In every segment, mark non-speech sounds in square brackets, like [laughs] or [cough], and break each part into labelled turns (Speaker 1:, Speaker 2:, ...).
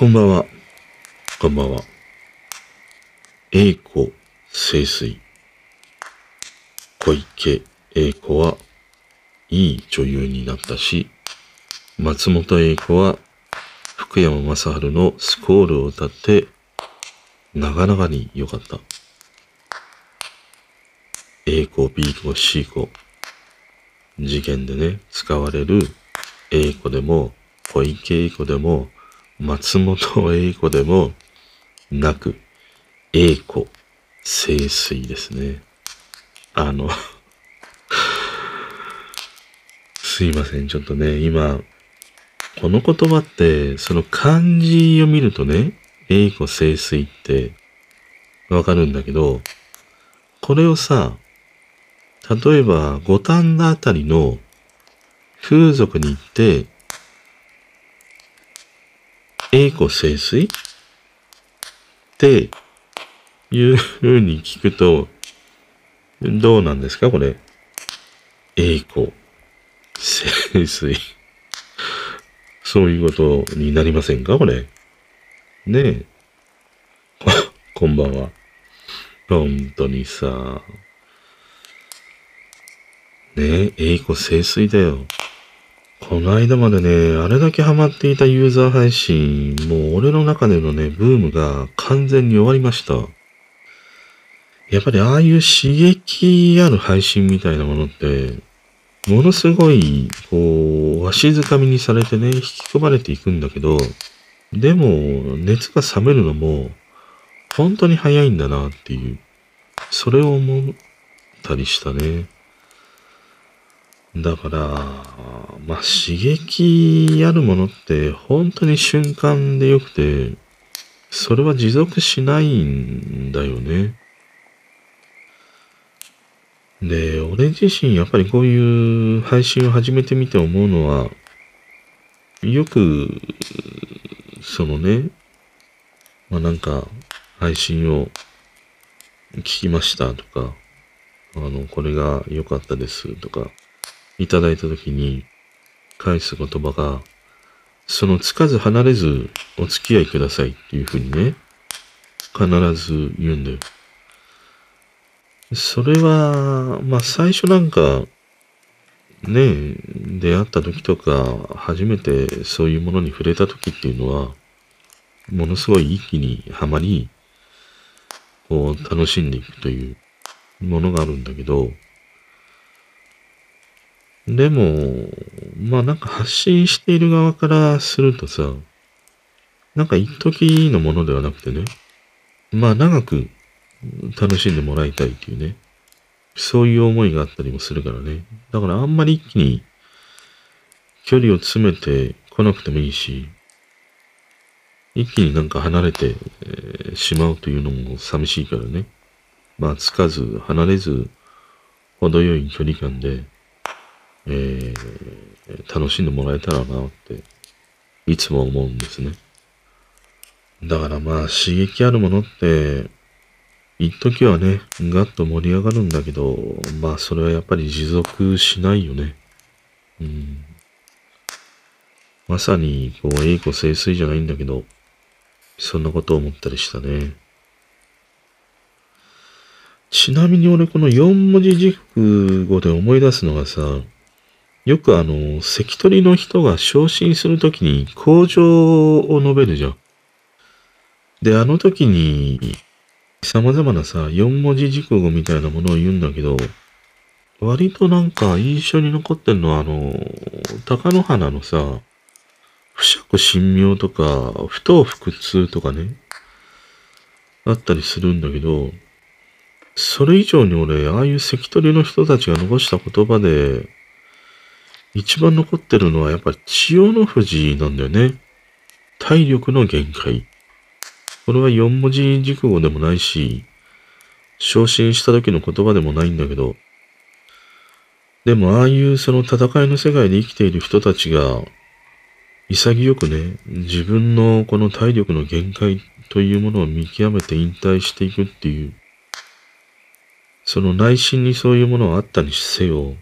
Speaker 1: こんばんは。こんばんは。栄子清水。小池栄子はいい女優になったし、松本栄子は福山雅治のスコールを歌って、なかなかに良かった。A 子、B 子、C 子。事件でね、使われる A 子でも、小池栄子でも、松本栄子でもなく、栄子、清水ですね。あの [laughs] すいません、ちょっとね、今、この言葉って、その漢字を見るとね、栄子清水ってわかるんだけど、これをさ、例えば五反田あたりの風俗に行って、栄子清水っていう風に聞くと、どうなんですか？これ。栄子清水。そういうことになりませんか？これ。ねえ。[laughs] こんばんは。本当にさ。ねえ、栄子清水だよ。この間までね、あれだけハマっていたユーザー配信、もう俺の中でのね、ブームが完全に終わりました。やっぱりああいう刺激ある配信みたいなものって、ものすごい、こう、わしづかみにされてね、引き込まれていくんだけど、でも、熱が冷めるのも、本当に早いんだなっていう、それを思ったりしたね。だから、まあ、刺激あるものって本当に瞬間でよくて、それは持続しないんだよね。で、俺自身やっぱりこういう配信を始めてみて思うのは、よく、そのね、まあなんか、配信を聞きましたとか、あの、これが良かったですとか、いただいたときに、返す言葉が、そのつかず離れずお付き合いくださいっていうふうにね、必ず言うんだよ。それは、まあ最初なんか、ね出会った時とか、初めてそういうものに触れた時っていうのは、ものすごい一気にはまり、こう楽しんでいくというものがあるんだけど、でも、まあなんか発信している側からするとさ、なんか一時のものではなくてね、まあ長く楽しんでもらいたいっていうね。そういう思いがあったりもするからね。だからあんまり一気に距離を詰めてこなくてもいいし、一気になんか離れて、しまうというのも寂しいからね。まあ、つかず、離れず、程よい距離感で、えー、楽しんでもらえたらなって、いつも思うんですね。だからまあ、刺激あるものって、一時はね、ガッと盛り上がるんだけど、まあそれはやっぱり持続しないよね。うん。まさに、こう、栄子清水じゃないんだけど、そんなことを思ったりしたね。ちなみに俺この四文字熟語で思い出すのがさ、よくあの、関取の人が昇進するときに工場を述べるじゃん。で、あの時に、様々なさ、四文字熟語みたいなものを言うんだけど、割となんか印象に残ってるのは、あの、高野花のさ、不釈神妙とか、不当腹痛とかね、あったりするんだけど、それ以上に俺、ああいう関取の人たちが残した言葉で、一番残ってるのはやっぱ千代の富士なんだよね。体力の限界。これは四文字熟語でもないし、昇進した時の言葉でもないんだけど、でもああいうその戦いの世界で生きている人たちが、潔くね、自分のこの体力の限界というものを見極めて引退していくっていう、その内心にそういうものはあったにせよ、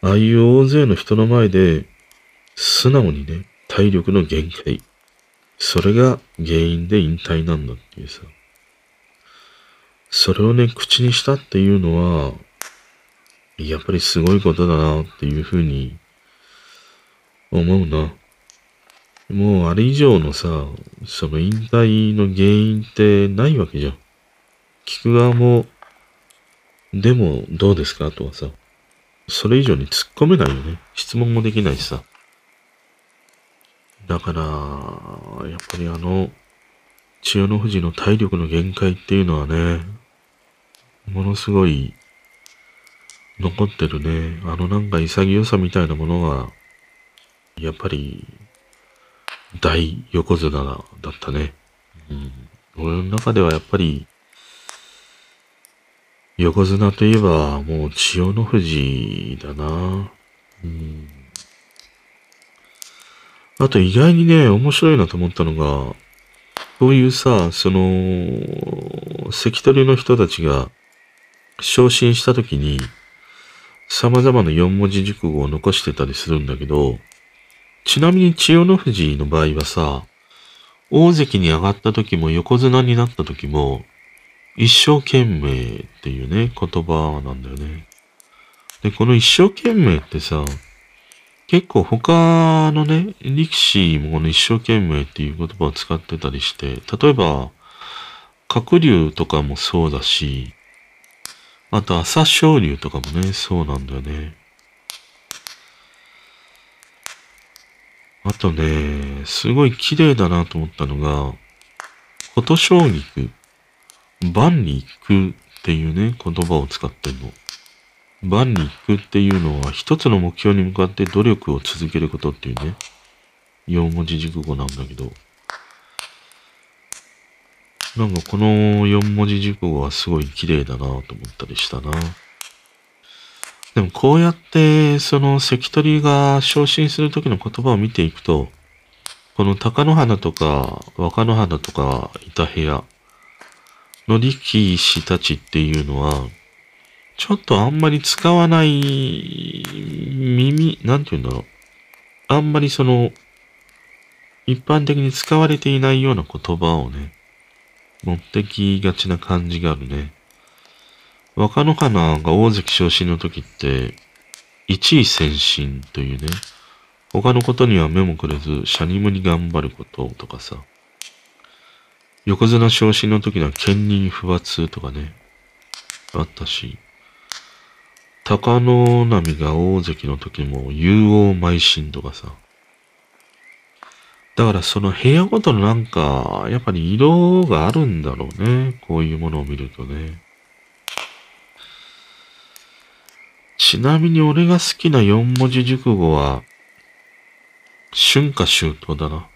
Speaker 1: ああいう大勢の人の前で、素直にね、体力の限界、それが原因で引退なんだっていうさ。それをね、口にしたっていうのは、やっぱりすごいことだなっていうふうに思うな。もうあれ以上のさ、その引退の原因ってないわけじゃん。聞く側も、でもどうですか？とはさ、それ以上に突っ込めないよね。質問もできないしさ。だから、やっぱりあの、千代の富士の体力の限界っていうのはね、ものすごい残ってるね。あのなんか潔さみたいなものが、やっぱり大横綱だったね。うん。俺の中ではやっぱり、横綱といえばもう千代の富士だな。うん。あと意外にね、面白いなと思ったのが、こういうさ、その、関取の人たちが昇進した時に、様々な四文字熟語を残してたりするんだけど、ちなみに千代の富士の場合はさ、大関に上がった時も横綱になった時も、一生懸命っていうね、言葉なんだよね。で、この一生懸命ってさ、結構他のね、力士もこの一生懸命っていう言葉を使ってたりして、例えば、鶴竜とかもそうだし、あと朝青龍とかもね、そうなんだよね。あとね、すごい綺麗だなと思ったのが、琴将菊、万に行くっていうね、言葉を使ってんの。万に行くっていうのは、一つの目標に向かって努力を続けることっていうね、四文字熟語なんだけど、なんかこの四文字熟語はすごい綺麗だなと思ったりしたな。でもこうやって、その関取が昇進する時の言葉を見ていくと、この鷹の花とか若の花とかいた部屋の力士たちっていうのは、ちょっとあんまり使わない耳、なんて言うんだろう。あんまりその、一般的に使われていないような言葉をね、持ってきがちな感じがあるね。若野花が大関昇進の時って、一位先進というね、他のことには目もくれず、シャニムに頑張ることとかさ、横綱昇進の時には兼任不罰とかね、あったし、高野波が大関の時も勇王邁進とかさ、だからその部屋ごとのなんか、やっぱり色があるんだろうね。こういうものを見るとね。ちなみに俺が好きな四文字熟語は、春夏秋冬だな。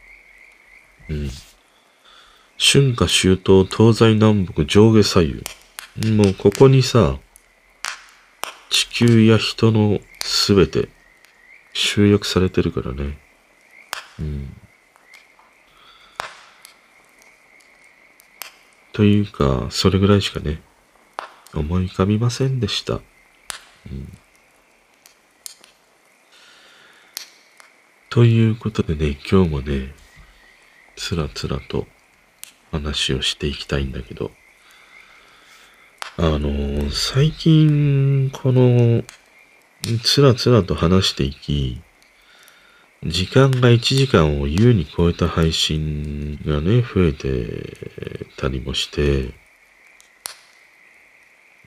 Speaker 1: うん。春夏秋冬、東西南北、上下左右。もうここにさ、地球や人のすべて集約されてるからね。うん。というか、それぐらいしかね、思い浮かびませんでした。うん、ということでね、今日もね、つらつらと話をしていきたいんだけど、あの、最近、この、つらつらと話していき、時間が1時間を優に超えた配信がね、増えてたりもして、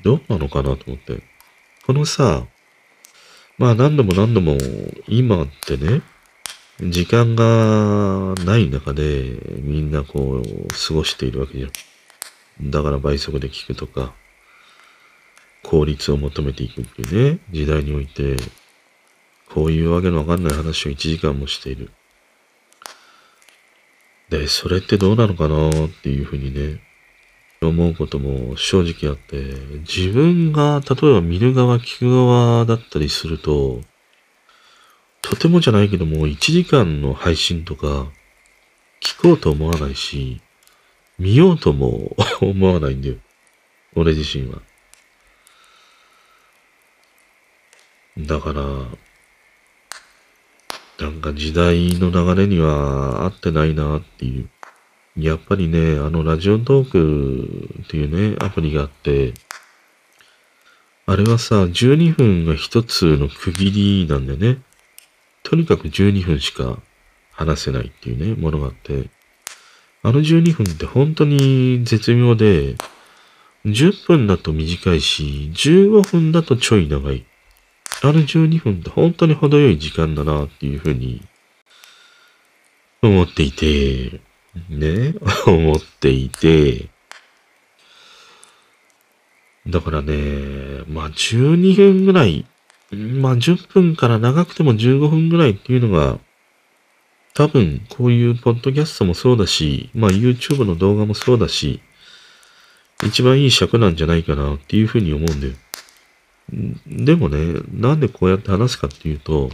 Speaker 1: どうなのかなと思って。このさ、まあ何度も何度も今ってね、時間がない中でみんなこう過ごしているわけじゃん。だから倍速で聞くとか、効率を求めていくっていうね、時代において、こういうわけのわかんない話を1時間もしている。で、それってどうなのかな？っていうふうにね、思うことも正直あって、自分が例えば見る側、聞く側だったりすると、とてもじゃないけども、1時間の配信とか、聞こうと思わないし、見ようとも思わないんだよ。俺自身は。だから、なんか時代の流れには合ってないなっていう。やっぱりね、あのラジオトークっていうね、アプリがあって、あれはさ、12分が一つの区切りなんだよね。とにかく12分しか話せないっていうね、ものがあって。あの12分って本当に絶妙で、10分だと短いし、15分だとちょい長い。あの12分って本当に程よい時間だなっていうふうに思っていて、ね、[laughs] 思っていて、だからね、まあ12分ぐらい、まあ10分から長くても15分ぐらいっていうのが、多分こういうポッドキャストもそうだし、まあ YouTube の動画もそうだし、一番いい尺なんじゃないかなっていうふうに思うんだよ。でもね、なんでこうやって話すかっていうと、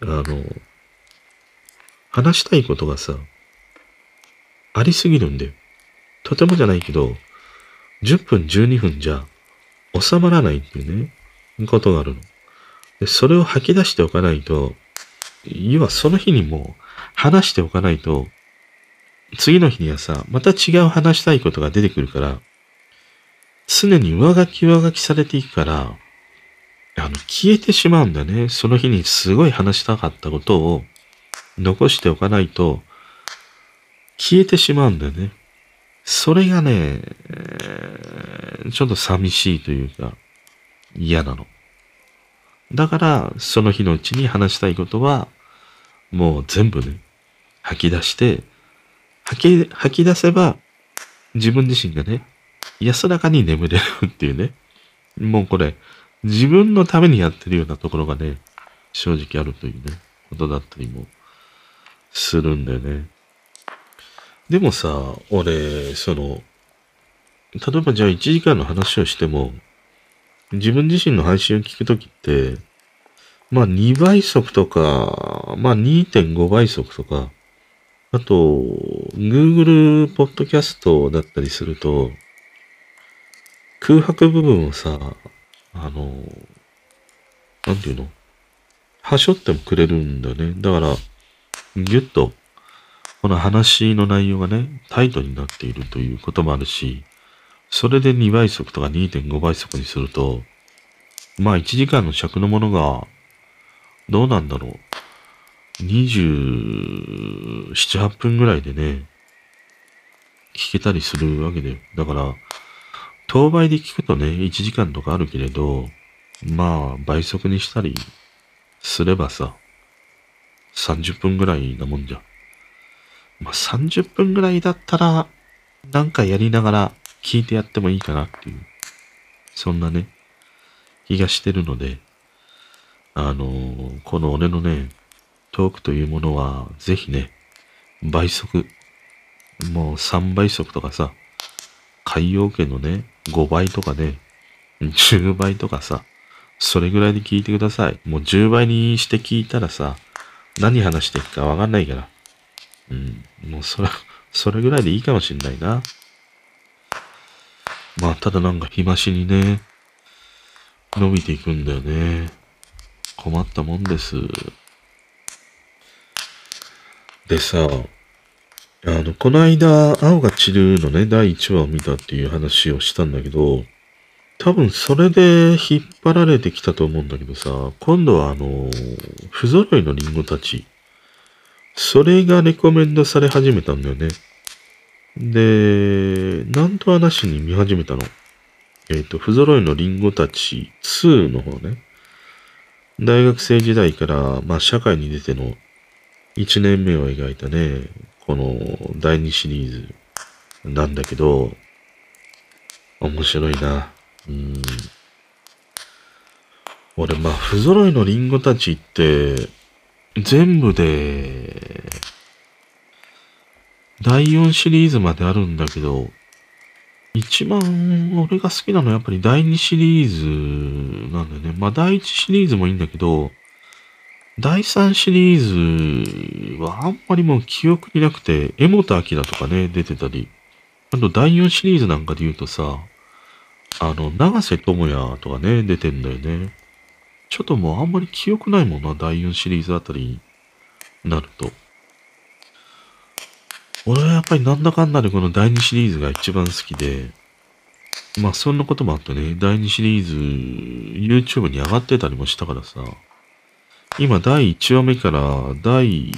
Speaker 1: あの、話したいことがさ、ありすぎるんだよ。とてもじゃないけど、10分、12分じゃ収まらないっていうね、ことがあるの。で、それを吐き出しておかないと、要はその日にも話しておかないと、次の日にはさ、また違う話したいことが出てくるから、常に上書き上書きされていくから、あの、消えてしまうんだね。その日にすごい話したかったことを残しておかないと、消えてしまうんだよね。それがね、ちょっと寂しいというか、嫌なの。だから、その日のうちに話したいことは、もう全部ね、吐き出して、吐き、吐き出せば、自分自身がね、安らかに眠れるっていうね。もうこれ、自分のためにやってるようなところがね、正直あるというね、ことだったりもするんだよね。でもさ、俺、その、例えばじゃあ1時間の話をしても、自分自身の配信を聞くときって、まあ2倍速とか、まあ2.5倍速とか、あと、Google ポッドキャストだったりすると、空白部分をさ、あの、なんていうの？はしょってもくれるんだよね。だから、ぎゅっとこの話の内容がね、タイトになっているということもあるし、それで2倍速とか2.5倍速にすると、まあ1時間の尺のものが、どうなんだろう。27、8分ぐらいでね、聞けたりするわけで。だから、当倍で聞くとね、1時間とかあるけれど、まあ倍速にしたりすればさ、30分ぐらいなもんじゃ。まあ、30分ぐらいだったら、なんかやりながら聞いてやってもいいかなっていう、そんなね、気がしてるので、あのー、この俺のね、トークというものは、ぜひね、倍速、もう3倍速とかさ、海洋圏のね、5倍とかね、10倍とかさ、それぐらいで聞いてください。もう10倍にして聞いたらさ、何話していくかわかんないから。うん。もうそれ、それぐらいでいいかもしんないな。まあ、ただなんか日増しにね、伸びていくんだよね。困ったもんです。でさ、あの、この間、青が散るのね、第1話を見たっていう話をしたんだけど、多分それで引っ張られてきたと思うんだけどさ、今度はあの、不揃いのリンゴたちそれがレコメンドされ始めたんだよね。で、なんとはなしに見始めたの。えっ、ー、と、不揃いのリンゴたち2の方ね。大学生時代から、まあ、社会に出ての1年目を描いたね、この第2シリーズなんだけど、面白いな。うん。俺、まあ、不揃いのリンゴたちって、全部で、第4シリーズまであるんだけど、一番俺が好きなのはやっぱり第2シリーズなんだよね。まあ第1シリーズもいいんだけど、第3シリーズはあんまりもう記憶になくて、江本明とかね、出てたり、あと第4シリーズなんかで言うとさ、あの、長瀬智也とかね、出てんだよね。ちょっともうあんまり記憶ないもんな、第4シリーズあたりに。なると。俺はやっぱりなんだかんだでこの第2シリーズが一番好きで、まあそんなこともあってね、第2シリーズ YouTube に上がってたりもしたからさ、今第1話目から第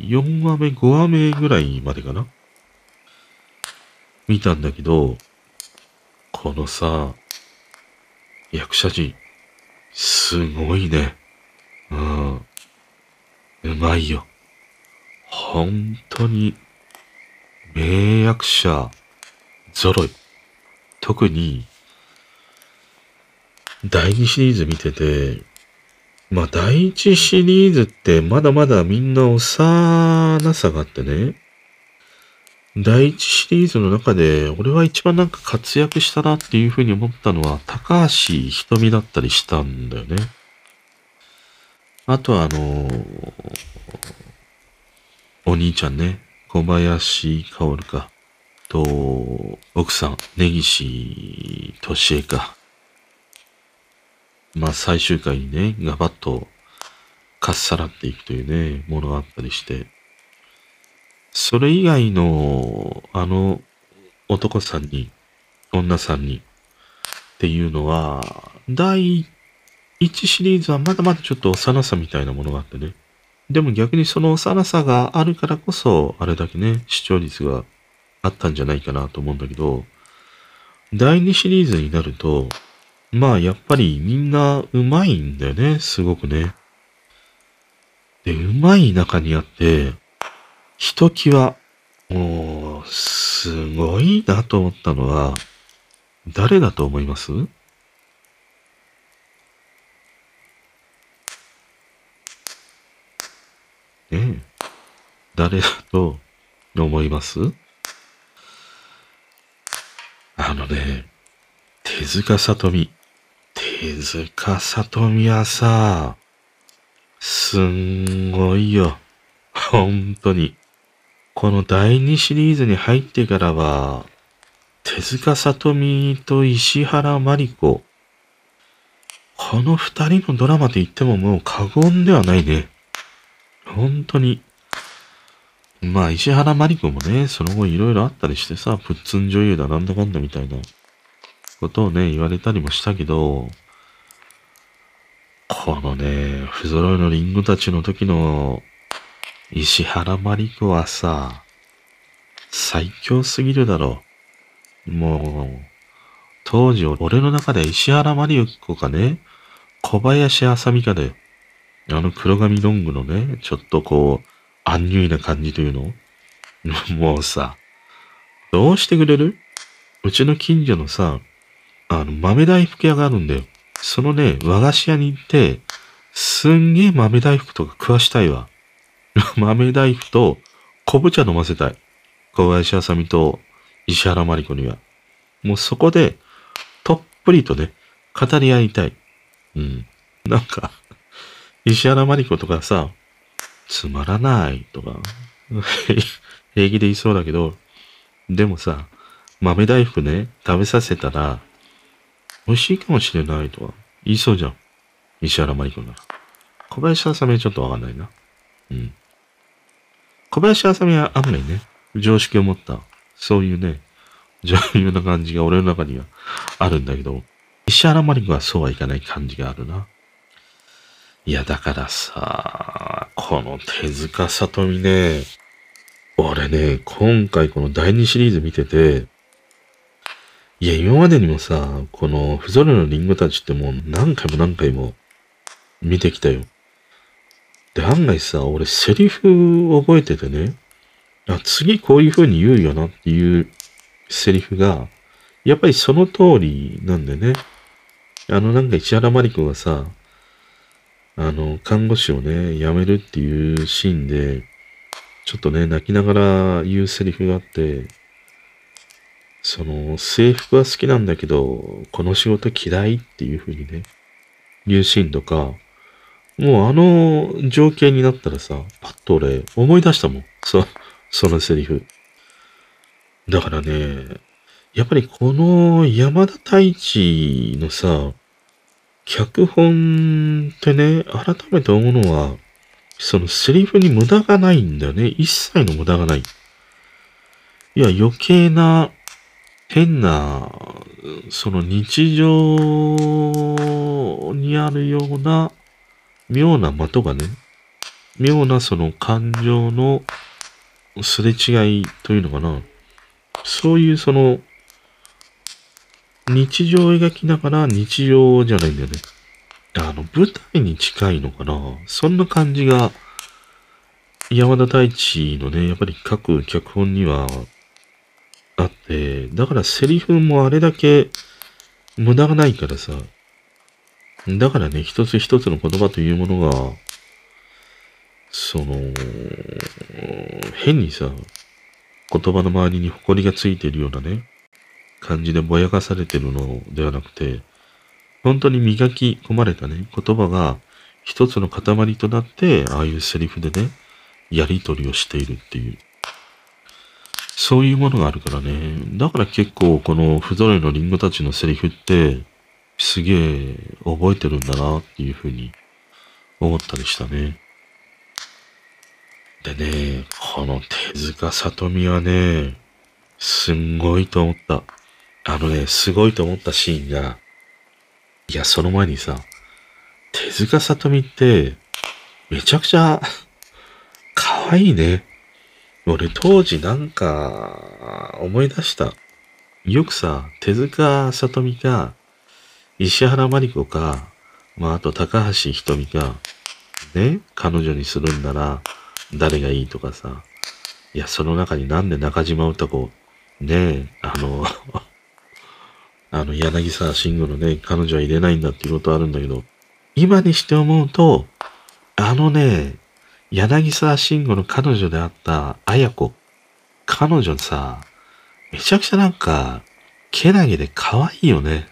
Speaker 1: 4話目、5話目ぐらいまでかな？見たんだけど、このさ、役者陣、すごいね。うん。うまいよ。本当に、名役者、揃い。特に、第2シリーズ見てて、まあ第1シリーズってまだまだみんな幼さがあってね、第1シリーズの中で俺は一番なんか活躍したなっていうふうに思ったのは高橋瞳だったりしたんだよね。あとはあのー、お兄ちゃんね、小林薫か。と、奥さん、根岸敏恵か。まあ最終回にね、ガバッとかっさらっていくというね、ものがあったりして、それ以外の、あの、男さんに、女さんに、っていうのは、第1シリーズはまだまだちょっと幼さみたいなものがあってね。でも逆にその幼さがあるからこそ、あれだけね、視聴率があったんじゃないかなと思うんだけど、第2シリーズになると、まあやっぱりみんなうまいんだよね、すごくね。で、うまい中にあって、ひときわ、もう、すごいなと思ったのは、誰だと思います？ねえ。誰だと思います？あのね、手塚さとみ。手塚さとみはさ、すんごいよ。本当に。この第2シリーズに入ってからは、手塚さとみと石原まり子。この二人のドラマと言ってももう過言ではないね。本当に。まあ、石原まり子もね、その後いろいろあったりしてさ、プッツン女優だなんだかんだみたいなことをね、言われたりもしたけど、このね、不揃いのリンゴたちの時の石原まり子はさ、最強すぎるだろう。もう、当時俺の中で石原まり子かね、小林あさみかだよ。あの黒髪ロングのね、ちょっとこう、アンニュイな感じというの？[laughs] もうさ、どうしてくれる？うちの近所のさ、あの、豆大福屋があるんだよ。そのね、和菓子屋に行って、すんげえ豆大福とか食わしたいわ。[laughs] 豆大福と昆布茶飲ませたい。小林あさみと石原まり子には。もうそこで、とっぷりとね、語り合いたい。うん。なんか石原まり子とかさ、つまらないとか、[laughs] 平気で言いそうだけど、でもさ、豆大福ね、食べさせたら、美味しいかもしれないとか言いそうじゃん。石原まり子なら。小林あさみはちょっとわかんないな。うん。小林あさみは案外ね、常識を持った、そういうね、女優な感じが俺の中にはあるんだけど、石原まり子はそうはいかない感じがあるな。いや、だからさ、この手塚さとみね、俺ね、今回この第2シリーズ見てて、いや、今までにもさ、この、不ぞろのリンゴたちってもう何回も何回も見てきたよ。で、案外さ、俺セリフ覚えててね、あ、次こういう風に言うよなっていうセリフが、やっぱりその通りなんでね。あのなんか石原まり子がさ、あの、看護師をね、辞めるっていうシーンで、ちょっとね、泣きながら言うセリフがあって、その、制服は好きなんだけど、この仕事嫌いっていう風にね、言うシーンとか、もうあの情景になったらさ、パッと俺思い出したもん。そ、そのセリフ。だからね、やっぱりこの山田太一のさ、脚本ってね、改めて思うのは、そのセリフに無駄がないんだよね。一切の無駄がない。いや、余計な、変な、その日常にあるような、妙な的がね、妙なその感情のすれ違いというのかな。そういうその、日常を描きながら日常じゃないんだよね。あの、舞台に近いのかな。そんな感じが、山田太一のね、やっぱり各脚本にはあって、だからセリフもあれだけ無駄がないからさ。だからね、一つ一つの言葉というものが、その、変にさ、言葉の周りに埃がついてるようなね、感じでぼやかされてるのではなくて、本当に磨き込まれたね、言葉が一つの塊となって、ああいうセリフでね、やりとりをしているっていう。そういうものがあるからね。だから結構この不揃いのリンゴたちのセリフって、すげえ覚えてるんだなっていうふうに思ったりしたね。でね、この手塚里美はね、すんごいと思った。あのね、すごいと思ったシーンが、いや、その前にさ、手塚里美って、めちゃくちゃ、可愛いね。俺当時なんか、思い出した。よくさ、手塚里美か、石原まり子か、まあ、あと高橋ひとみか、ね、彼女にするんなら、誰がいいとかさ。いや、その中になんで中島歌子、ねえ、あのあの、柳沢慎吾のね、彼女は入れないんだっていうことあるんだけど、今にして思うと、あのね、柳沢慎吾の彼女であった綾子、彼女さ、めちゃくちゃなんか、けなげで可愛いよね。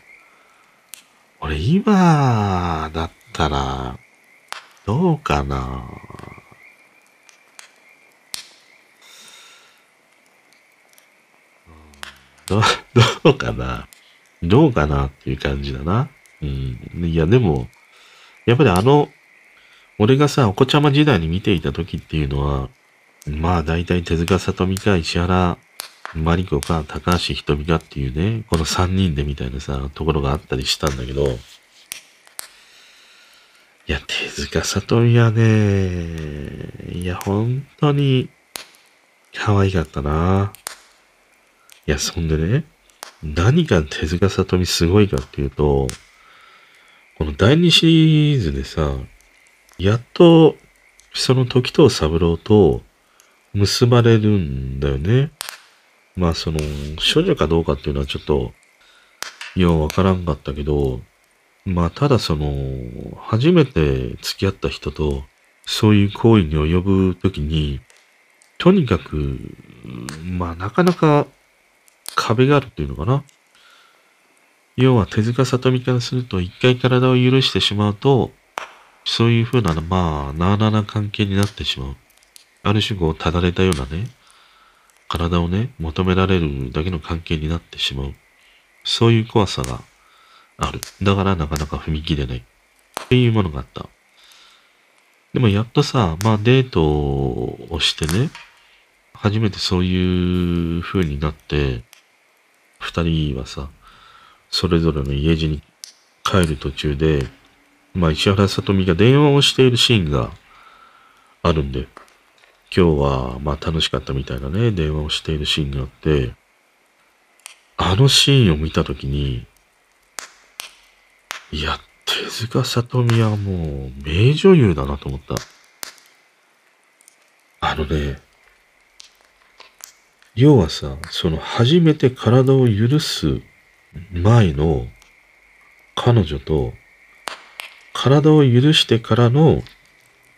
Speaker 1: 俺今だったら、どうかな。ど、[laughs] どうかな。どうかなっていう感じだな。うん。いや、でも、やっぱりあの、俺がさ、お子ちゃま時代に見ていた時っていうのは、まあ大体手塚里美か石原マリコか高橋ひとみかっていうね、この三人でみたいなさ、ところがあったりしたんだけど、いや、手塚里美はね、いや、本当に可愛かったな。いや、そんでね、何が手塚里美すごいかっていうと、この第2シリーズでさ、やっと、その時藤三郎と結ばれるんだよね。まあその、少女かどうかっていうのはちょっと、ようわからんかったけど、まあただその、初めて付き合った人と、そういう行為に及ぶときに、とにかく、まあなかなか壁があるっていうのかな？要は手塚里美からすると一回体を許してしまうと、そういう風な、まあ、なあなあな関係になってしまう。ある種こう、ただれたようなね、体をね、求められるだけの関係になってしまう。そういう怖さがある。だからなかなか踏み切れない。っていうものがあった。でもやっとさ、まあデートをしてね、初めてそういう風になって、二人はさ、それぞれの家路に帰る途中で、まあ、石原さとみが電話をしているシーンがあるんで、今日は、まあ、楽しかったみたいなね、電話をしているシーンがあって、あのシーンを見たときに、いや、手塚さとみはもう、名女優だなと思った。あのね、要はさ、その初めて体を許す前の彼女と、体を許してからの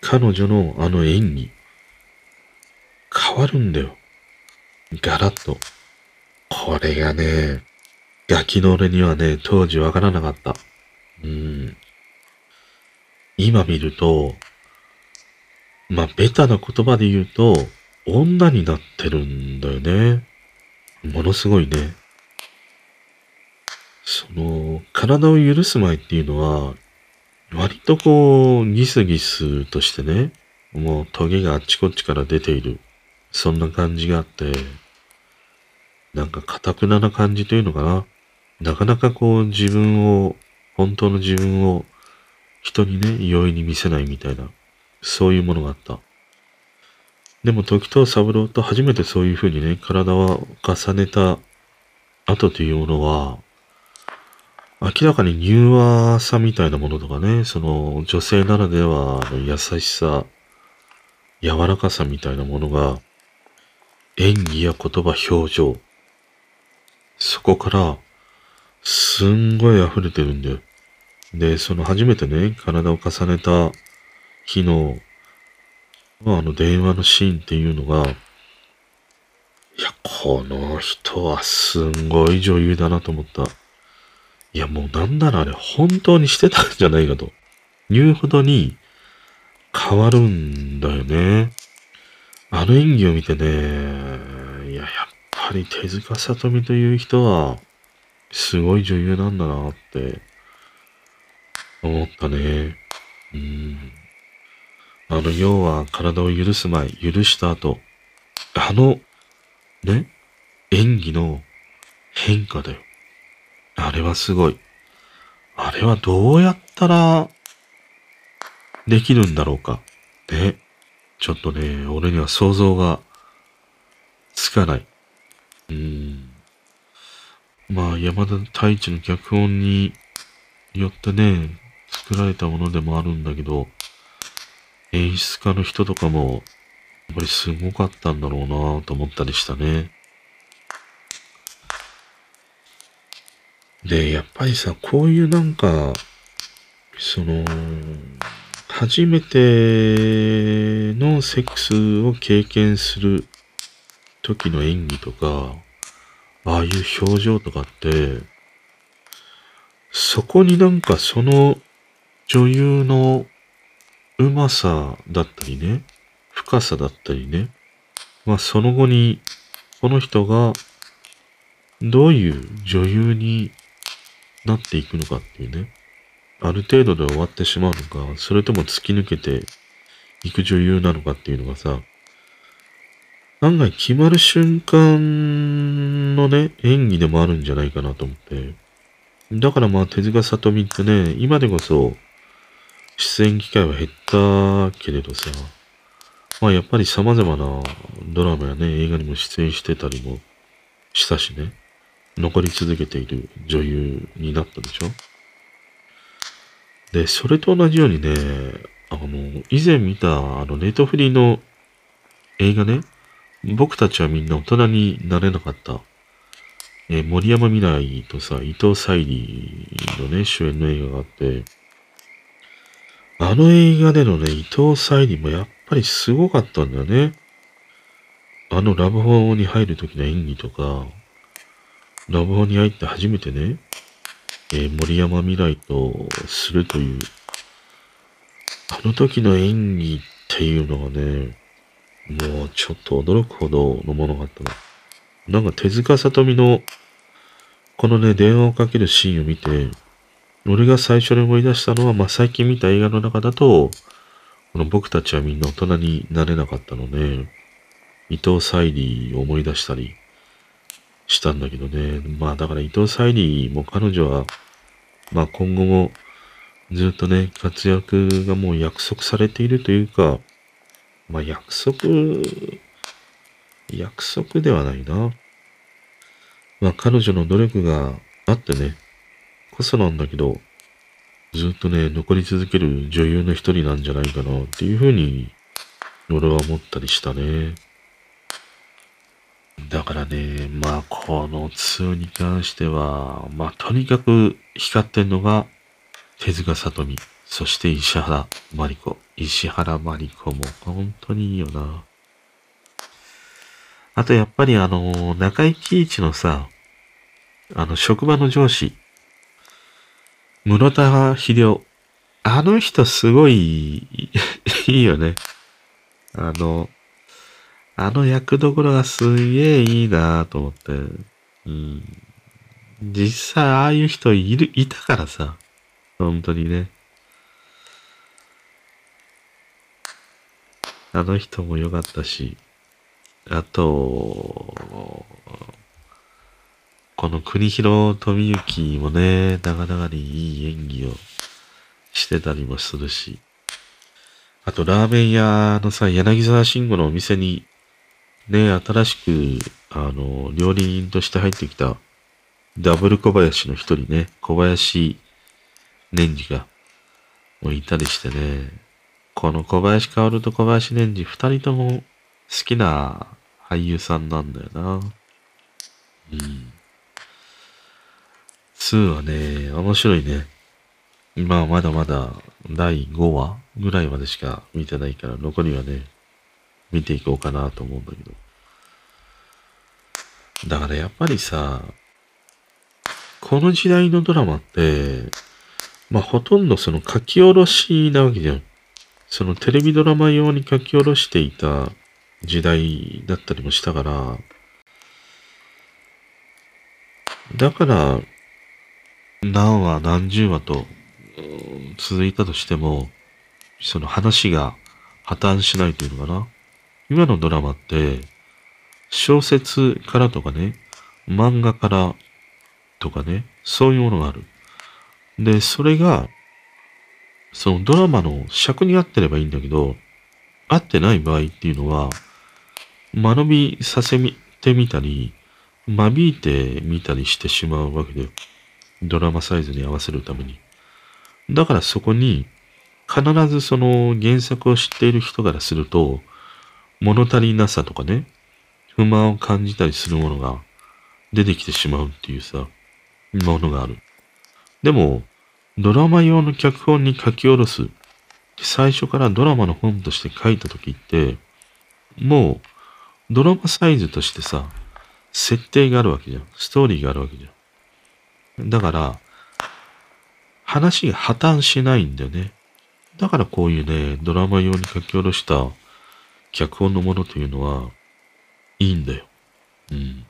Speaker 1: 彼女のあの演技、変わるんだよ。ガラッと。これがね、ガキの俺にはね、当時わからなかった。うん。今見ると、まあ、ベタな言葉で言うと、女になってるんだよね。ものすごいね。その、体を許す前っていうのは、割とこう、ギスギスとしてね、もうトゲがあっちこっちから出ている。そんな感じがあって、なんか堅くなな感じというのかな。なかなかこう自分を、本当の自分を人にね、容易に見せないみたいな、そういうものがあった。でも時と三郎と初めてそういうふうにね、体を重ねた後というものは、明らかに柔和さみたいなものとかね、その女性ならではの優しさ、柔らかさみたいなものが、演技や言葉、表情、そこから、すんごい溢れてるんだよ。で、その初めてね、体を重ねた日の、あ、の電話のシーンっていうのが、いや、この人はすんごい女優だなと思った。いや、もうなんならあれ本当にしてたんじゃないかと。いうほどに変わるんだよね。あの演技を見てね、いや、やっぱり手塚さとみという人は、すごい女優なんだなって思ったね。うん。あの、要は体を許す前、許した後、あの、ね、演技の変化だよ。あれはすごい。あれはどうやったらできるんだろうか。ね。ちょっとね、俺には想像がつかない。うーん。まあ、山田太一の脚本によってね、作られたものでもあるんだけど、演出家の人とかも、やっぱりすごかったんだろうなと思ったりしたね。で、やっぱりさ、こういうなんか、その、初めてのセックスを経験する時の演技とか、ああいう表情とかって、そこになんかその女優のうまさだったりね、深さだったりね、まあその後にこの人がどういう女優になっていくのかっていうね。ある程度で終わってしまうのか、それとも突き抜けていく女優なのかっていうのがさ、案外決まる瞬間のね、演技でもあるんじゃないかなと思って。だからまあ手塚さとみってね、今でこそ出演機会は減ったけれどさ、まあやっぱり様々なドラマやね、映画にも出演してたりもしたしね。残り続けている女優になったでしょで、それと同じようにね、あの、以前見た、あの、ネットフリーの映画ね、僕たちはみんな大人になれなかった。え森山未来とさ、伊藤沙莉のね、主演の映画があって、あの映画でのね、伊藤沙莉もやっぱりすごかったんだよね。あのラブホに入る時の演技とか、ラブホに入って初めてね、えー、森山未来とするという、あの時の演技っていうのがね、もうちょっと驚くほどのものがあったな。なんか手塚さとみの、このね、電話をかけるシーンを見て、俺が最初に思い出したのは、まあ、最近見た映画の中だと、この僕たちはみんな大人になれなかったので、伊藤沙莉を思い出したり、したんだけどね。まあだから伊藤沙莉も彼女は、まあ今後もずっとね、活躍がもう約束されているというか、まあ約束、約束ではないな。まあ彼女の努力があってね、こそなんだけど、ずっとね、残り続ける女優の一人なんじゃないかなっていうふうに、俺は思ったりしたね。だからね、まあ、この2に関しては、まあ、とにかく光ってんのが、手塚里美、そして石原真理子。石原真理子も本当にいいよな。あとやっぱりあの、中井貴一のさ、あの、職場の上司、室田秀夫。あの人すごい [laughs] いいよね。あの、あの役どころがすげえいいなと思って。うん。実際ああいう人いる、いたからさ。本当にね。あの人も良かったし、あと、この国広富幸もね、なかなかにいい演技をしてたりもするし、あとラーメン屋のさ、柳沢慎吾のお店に、ね、新しく、あの、料理人として入ってきた、ダブル小林の一人ね、小林年次が、もういたりしてね、この小林薫と小林年次二人とも好きな俳優さんなんだよな。うん。2はね、面白いね。今はまだまだ第5話ぐらいまでしか見てないから、残りはね、見ていこうかなと思うんだけど。だからやっぱりさ、この時代のドラマって、まあほとんどその書き下ろしなわけじゃん。そのテレビドラマ用に書き下ろしていた時代だったりもしたから、だから、何話何十話と続いたとしても、その話が破綻しないというのかな。今のドラマって、小説からとかね、漫画からとかね、そういうものがある。で、それが、そのドラマの尺に合ってればいいんだけど、合ってない場合っていうのは、間延びさせてみたり、間引いてみたりしてしまうわけで、ドラマサイズに合わせるために。だからそこに、必ずその原作を知っている人からすると、物足りなさとかね、不満を感じたりするものが出てきてしまうっていうさ、ものがある。でも、ドラマ用の脚本に書き下ろす。最初からドラマの本として書いた時って、もう、ドラマサイズとしてさ、設定があるわけじゃん。ストーリーがあるわけじゃん。だから、話が破綻しないんだよね。だからこういうね、ドラマ用に書き下ろした脚本のものというのは、いいんだよ。うん。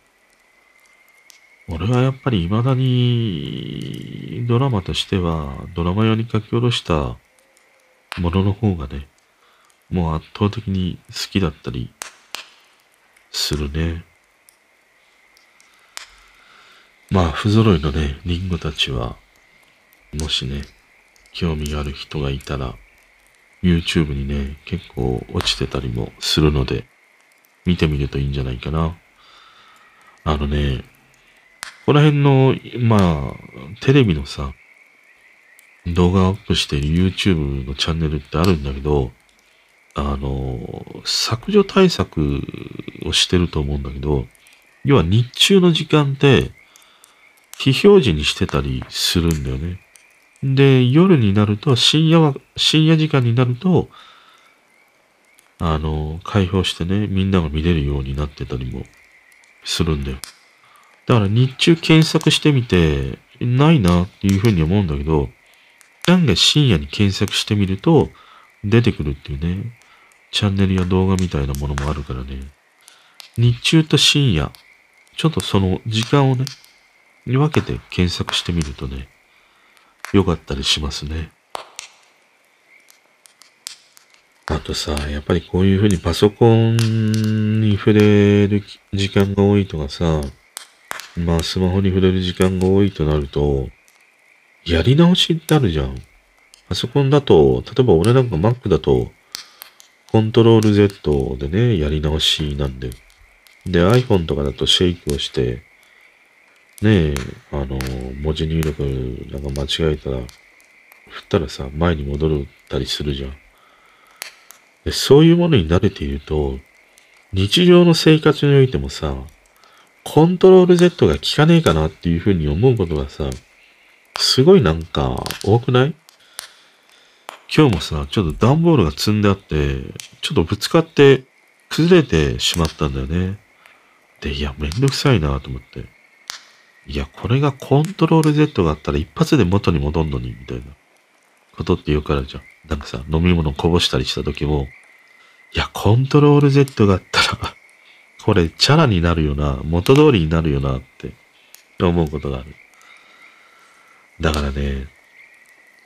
Speaker 1: 俺はやっぱり未だにドラマとしては、ドラマ用に書き下ろしたものの方がね、もう圧倒的に好きだったりするね。まあ、不揃いのね、リンゴたちは、もしね、興味がある人がいたら、YouTube にね、結構落ちてたりもするので、見てみるといいんじゃないかな。あのね、この辺の、まあ、テレビのさ、動画アップしてる YouTube のチャンネルってあるんだけど、あの、削除対策をしてると思うんだけど、要は日中の時間って非表示にしてたりするんだよね。で、夜になると、深夜は、深夜時間になると、あの、開放してね、みんなが見れるようになってたりもするんだよ。だから日中検索してみて、ないなっていうふうに思うんだけど、案外深夜に検索してみると、出てくるっていうね、チャンネルや動画みたいなものもあるからね、日中と深夜、ちょっとその時間をね、に分けて検索してみるとね、良かったりしますね。あとさ、やっぱりこういうふうにパソコンに触れる時間が多いとかさ、まあ、スマホに触れる時間が多いとなると、やり直しってあるじゃん。パソコンだと、例えば俺なんか Mac だと、コントロール Z でね、やり直しなんで。で、iPhone とかだとシェイクをして、ねえ、あの、文字入力なんか間違えたら、振ったらさ、前に戻ったりするじゃん。でそういうものに慣れていると、日常の生活においてもさ、コントロール Z が効かねえかなっていうふうに思うことがさ、すごいなんか多くない？今日もさ、ちょっと段ボールが積んであって、ちょっとぶつかって崩れてしまったんだよね。で、いや、めんどくさいなと思って。いや、これがコントロール Z があったら一発で元に戻んのに、みたいなことって言うからじゃん。なんかさ、飲み物こぼしたりした時も、いや、コントロール Z があったら [laughs] これ、チャラになるよな、元通りになるよなって思うことがある。だからね、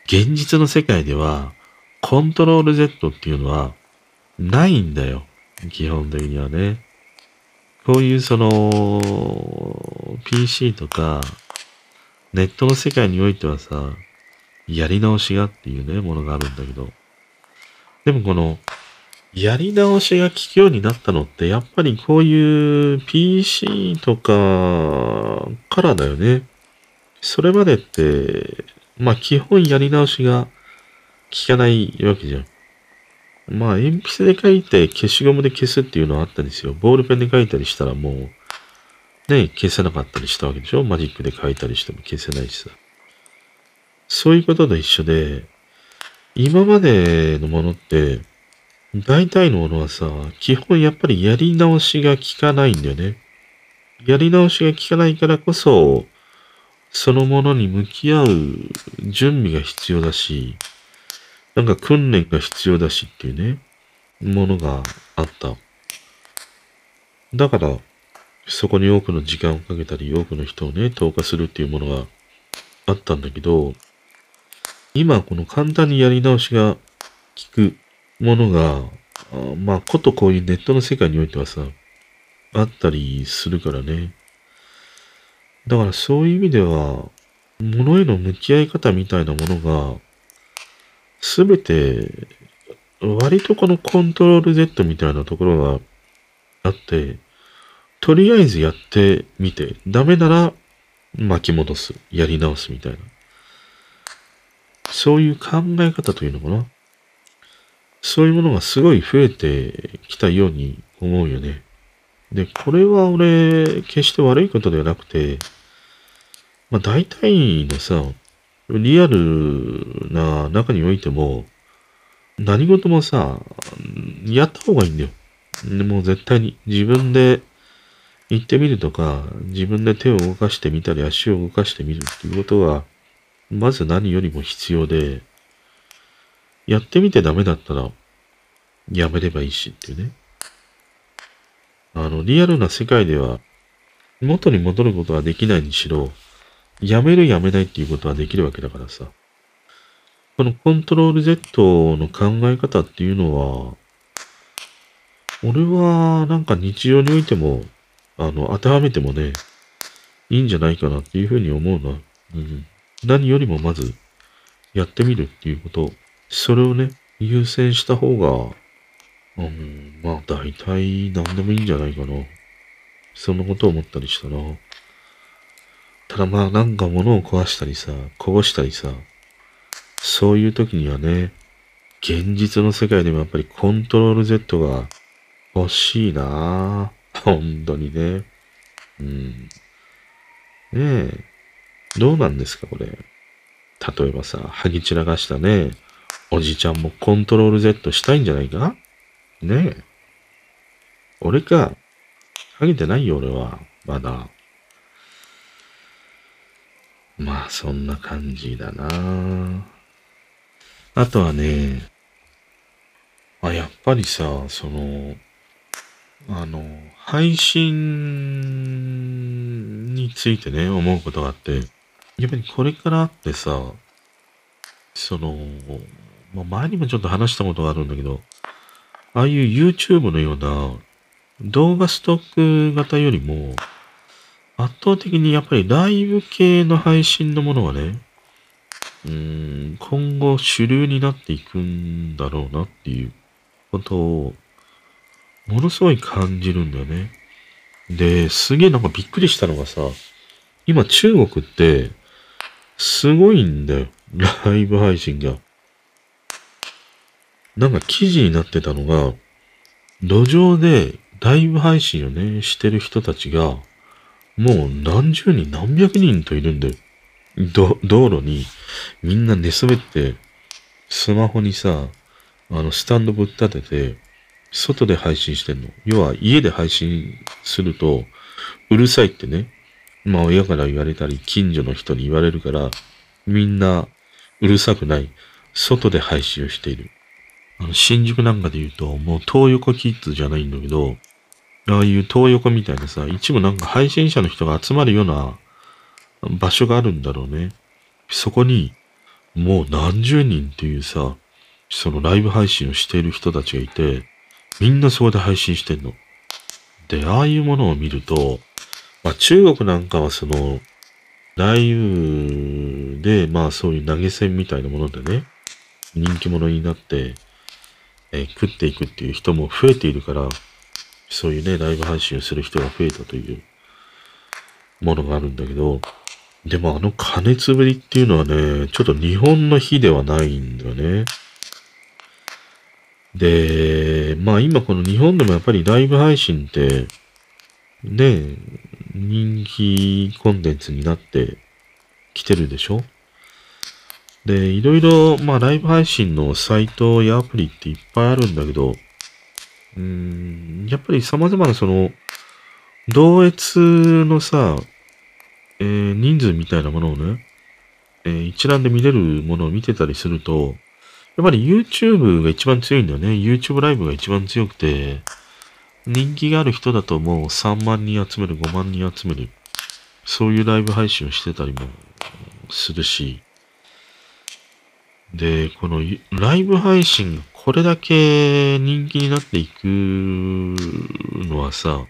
Speaker 1: 現実の世界では、コントロール Z っていうのは、ないんだよ。基本的にはね。こういうその、PC とか、ネットの世界においてはさ、やり直しがっていうね、ものがあるんだけど。でもこの、やり直しが効くようになったのって、やっぱりこういう PC とかからだよね。それまでって、まあ基本やり直しが効かないわけじゃん。まあ鉛筆で書いて消しゴムで消すっていうのはあったんですよ。ボールペンで書いたりしたらもう、ね、消せなかったりしたわけでしょ？マジックで書いたりしても消せないしさ。そういうことと一緒で、今までのものって、大体のものはさ、基本やっぱりやり直しが効かないんだよね。やり直しが効かないからこそ、そのものに向き合う準備が必要だし、なんか訓練が必要だしっていうね、ものがあった。だから、そこに多くの時間をかけたり、多くの人をね、投下するっていうものがあったんだけど、今この簡単にやり直しが効くものが、あまあ、ことこういうネットの世界においてはさ、あったりするからね。だからそういう意味では、物への向き合い方みたいなものが、すべて、割とこのコントロール Z みたいなところがあって、とりあえずやってみて、ダメなら巻き戻す、やり直すみたいな。そういう考え方というのかな。そういうものがすごい増えてきたように思うよね。で、これは俺、決して悪いことではなくて、まあ大体のさ、リアルな中においても、何事もさ、やった方がいいんだよ。でも絶対に自分で行ってみるとか、自分で手を動かしてみたり足を動かしてみるっていうことは、まず何よりも必要で、やってみてダメだったら、やめればいいしっていうね。あの、リアルな世界では、元に戻ることはできないにしろ、やめるやめないっていうことはできるわけだからさ。このコントロール Z の考え方っていうのは、俺はなんか日常においても、あの、当てはめてもね、いいんじゃないかなっていうふうに思うな。うん。何よりもまず、やってみるっていうこと。それをね、優先した方が、うん、まあ大体何でもいいんじゃないかな。そんなことを思ったりしたな。ただまあなんか物を壊したりさ、こぼしたりさ、そういう時にはね、現実の世界でもやっぱりコントロール Z が欲しいなぁ本当にね。うん。ねえ。どうなんですか、これ。例えばさ、はぎ散らかしたね、おじちゃんもコントロール Z したいんじゃないか？ねえ。俺か。ハゲてないよ、俺は。まだ。まあ、そんな感じだな。あとはね、あ、やっぱりさ、その、あの、配信についてね、思うことがあって、やっぱりこれからってさ、その、まあ、前にもちょっと話したことがあるんだけど、ああいう YouTube のような動画ストック型よりも、圧倒的にやっぱりライブ系の配信のものがね、うん、今後主流になっていくんだろうなっていうことを、ものすごい感じるんだよね。で、すげえなんかびっくりしたのがさ、今中国って、すごいんだよ。ライブ配信が。なんか記事になってたのが、路上でライブ配信をね、してる人たちが、もう何十人何百人といるんだよ。ど、道路にみんな寝そべって、スマホにさ、あの、スタンドぶっ立てて、外で配信してんの。要は家で配信すると、うるさいってね。まあ親から言われたり、近所の人に言われるから、みんなうるさくない、外で配信をしている。あの、新宿なんかで言うと、もう東横キッズじゃないんだけど、ああいう東横みたいなさ、一部なんか配信者の人が集まるような場所があるんだろうね。そこに、もう何十人っていうさ、そのライブ配信をしている人たちがいて、みんなそこで配信してんの。で、ああいうものを見ると、まあ中国なんかはその、ライブで、まあそういう投げ銭みたいなものでね、人気者になって、えー、食っていくっていう人も増えているから、そういうね、ライブ配信をする人が増えたというものがあるんだけど、でもあの加熱ぶりっていうのはね、ちょっと日本の日ではないんだよね。で、まあ今この日本でもやっぱりライブ配信って、ね、人気コンテンツになってきてるでしょ？で、いろいろ、まあライブ配信のサイトやアプリっていっぱいあるんだけど、うん、やっぱり様々なその、同越のさ、えー、人数みたいなものをね、えー、一覧で見れるものを見てたりすると、やっぱり YouTube が一番強いんだよね。YouTube ライブが一番強くて、人気がある人だともう3万人集める、5万人集める。そういうライブ配信をしてたりもするし。で、このライブ配信がこれだけ人気になっていくのはさ、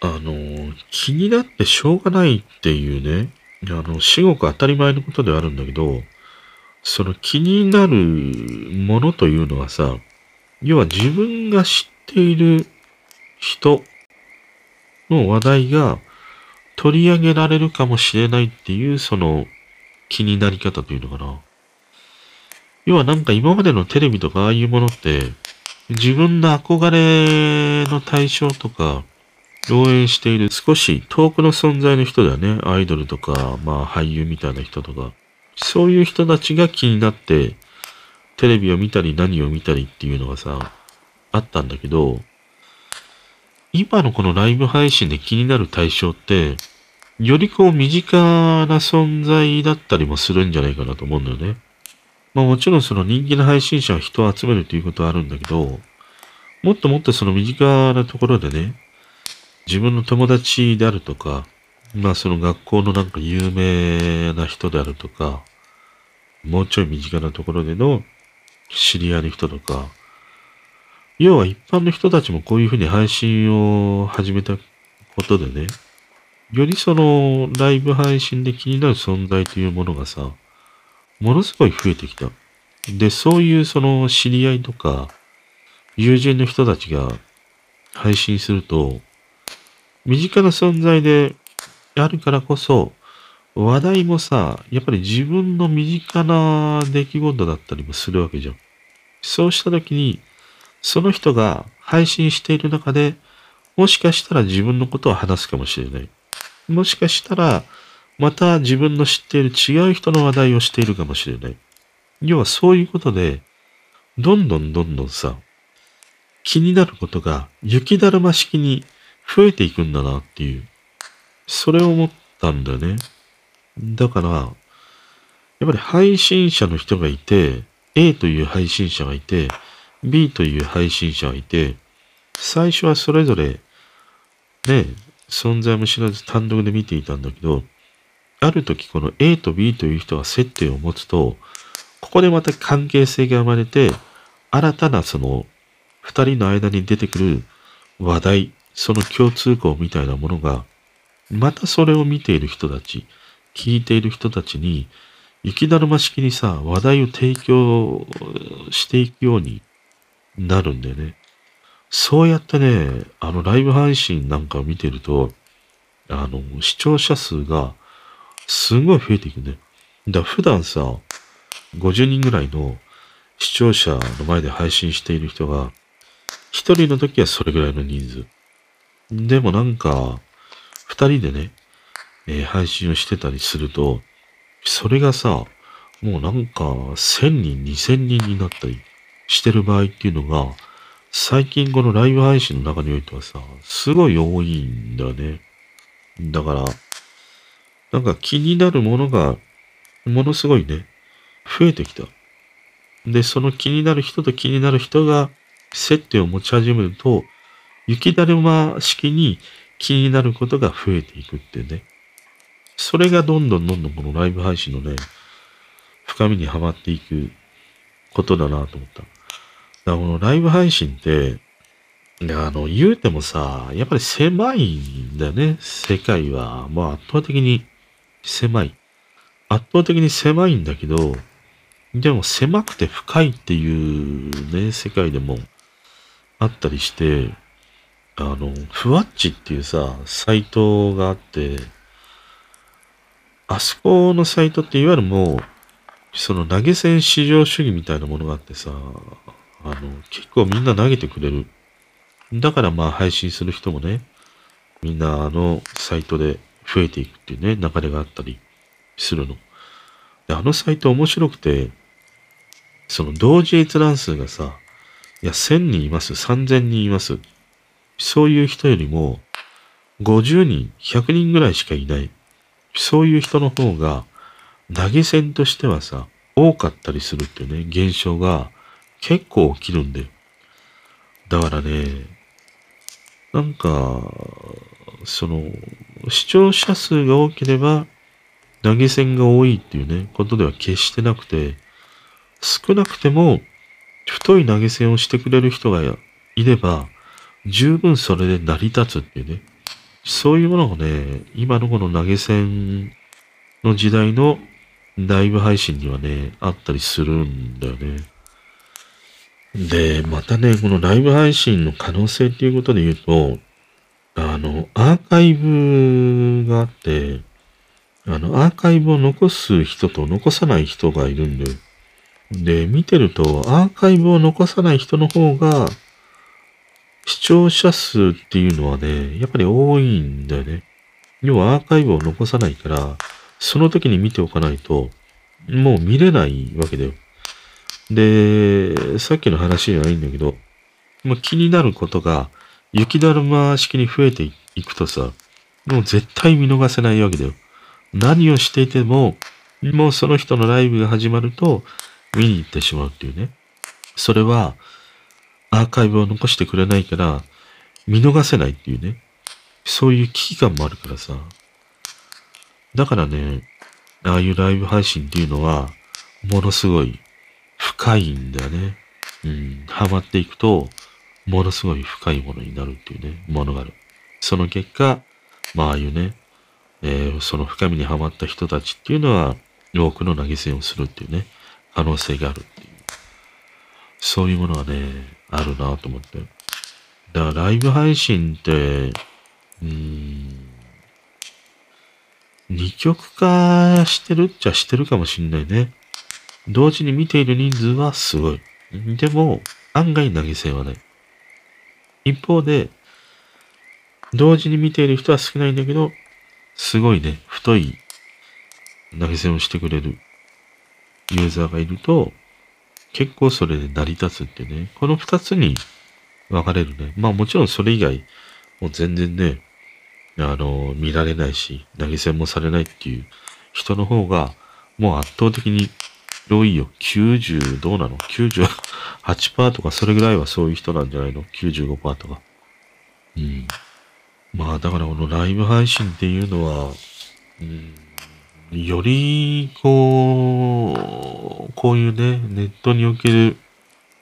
Speaker 1: あの、気になってしょうがないっていうね、あの、至極当たり前のことではあるんだけど、その気になるものというのはさ、要は自分が知っている人の話題が取り上げられるかもしれないっていうその気になり方というのかな。要はなんか今までのテレビとかああいうものって自分の憧れの対象とか応援している少し遠くの存在の人だよね。アイドルとか、まあ俳優みたいな人とか。そういう人たちが気になって、テレビを見たり何を見たりっていうのがさ、あったんだけど、今のこのライブ配信で気になる対象って、よりこう身近な存在だったりもするんじゃないかなと思うんだよね。まあもちろんその人気の配信者は人を集めるということはあるんだけど、もっともっとその身近なところでね、自分の友達であるとか、まあその学校のなんか有名な人であるとか、もうちょい身近なところでの知り合いの人とか、要は一般の人たちもこういうふうに配信を始めたことでね、よりそのライブ配信で気になる存在というものがさ、ものすごい増えてきた。で、そういうその知り合いとか、友人の人たちが配信すると、身近な存在であるからこそ、話題もさ、やっぱり自分の身近な出来事だったりもするわけじゃん。そうした時に、その人が配信している中で、もしかしたら自分のことを話すかもしれない。もしかしたら、また自分の知っている違う人の話題をしているかもしれない。要はそういうことで、どんどんどんどんさ、気になることが雪だるま式に増えていくんだなっていう、それを思ったんだよね。だから、やっぱり配信者の人がいて、A という配信者がいて、B という配信者がいて、最初はそれぞれ、ね、存在も知らず単独で見ていたんだけど、ある時この A と B という人が接点を持つと、ここでまた関係性が生まれて、新たなその二人の間に出てくる話題、その共通項みたいなものが、またそれを見ている人たち、聞いている人たちに、雪だるま式にさ、話題を提供していくようになるんだよね。そうやってね、あのライブ配信なんかを見てると、あの、視聴者数がすごい増えていくね。だ普段さ、50人ぐらいの視聴者の前で配信している人が、一人の時はそれぐらいの人数。でもなんか、二人でね、えー、配信をしてたりすると、それがさ、もうなんか、千人、二千人になったりしてる場合っていうのが、最近このライブ配信の中においてはさ、すごい多いんだよね。だから、なんか気になるものが、ものすごいね、増えてきた。で、その気になる人と気になる人が接点を持ち始めると、雪だるま式に気になることが増えていくってね。それがどんどんどんどんこのライブ配信のね、深みにはまっていくことだなと思った。だこのライブ配信って、あの、言うてもさ、やっぱり狭いんだよね。世界は。まあ圧倒的に狭い。圧倒的に狭いんだけど、でも狭くて深いっていうね、世界でもあったりして、あの、ふわっちっていうさ、サイトがあって、あそこのサイトっていわゆるもう、その投げ銭至上主義みたいなものがあってさ、あの、結構みんな投げてくれる。だからまあ配信する人もね、みんなあのサイトで増えていくっていうね、流れがあったりするの。で、あのサイト面白くて、その同時閲覧数がさ、いや、1000人います、3000人います。そういう人よりも、50人、100人ぐらいしかいない。そういう人の方が、投げ銭としてはさ、多かったりするっていうね、現象が結構起きるんで。だからね、なんか、その、視聴者数が多ければ、投げ銭が多いっていうね、ことでは決してなくて、少なくても、太い投げ銭をしてくれる人がいれば、十分それで成り立つっていうね。そういうものがね、今のこの投げ銭の時代のライブ配信にはね、あったりするんだよね。で、またね、このライブ配信の可能性っていうことで言うと、あの、アーカイブがあって、あの、アーカイブを残す人と残さない人がいるんだよ。で、見てると、アーカイブを残さない人の方が、視聴者数っていうのはね、やっぱり多いんだよね。要はアーカイブを残さないから、その時に見ておかないと、もう見れないわけだよ。で、さっきの話じゃないんだけど、もう気になることが、雪だるま式に増えていくとさ、もう絶対見逃せないわけだよ。何をしていても、もうその人のライブが始まると、見に行ってしまうっていうね。それは、アーカイブを残してくれないから、見逃せないっていうね。そういう危機感もあるからさ。だからね、ああいうライブ配信っていうのは、ものすごい深いんだよね。うん。ハマっていくと、ものすごい深いものになるっていうね、ものがある。その結果、まあ、ああいうね、えー、その深みにはまった人たちっていうのは、多くの投げ銭をするっていうね、可能性があるっていう。そういうものはね、あるなと思って。だからライブ配信って、うーん、二極化してるっちゃしてるかもしんないね。同時に見ている人数はすごい。でも、案外投げ銭はない。一方で、同時に見ている人は少ないんだけど、すごいね、太い投げ銭をしてくれるユーザーがいると、結構それで成り立つってね、この二つに分かれるね。まあもちろんそれ以外、もう全然ね、あの、見られないし、投げ銭もされないっていう人の方が、もう圧倒的に多いよ。90、どうなの ?90 8%とかそれぐらいはそういう人なんじゃないの ?95% とか。うん。まあだからこのライブ配信っていうのは、うん、より、こう、こういうね、ネットにおける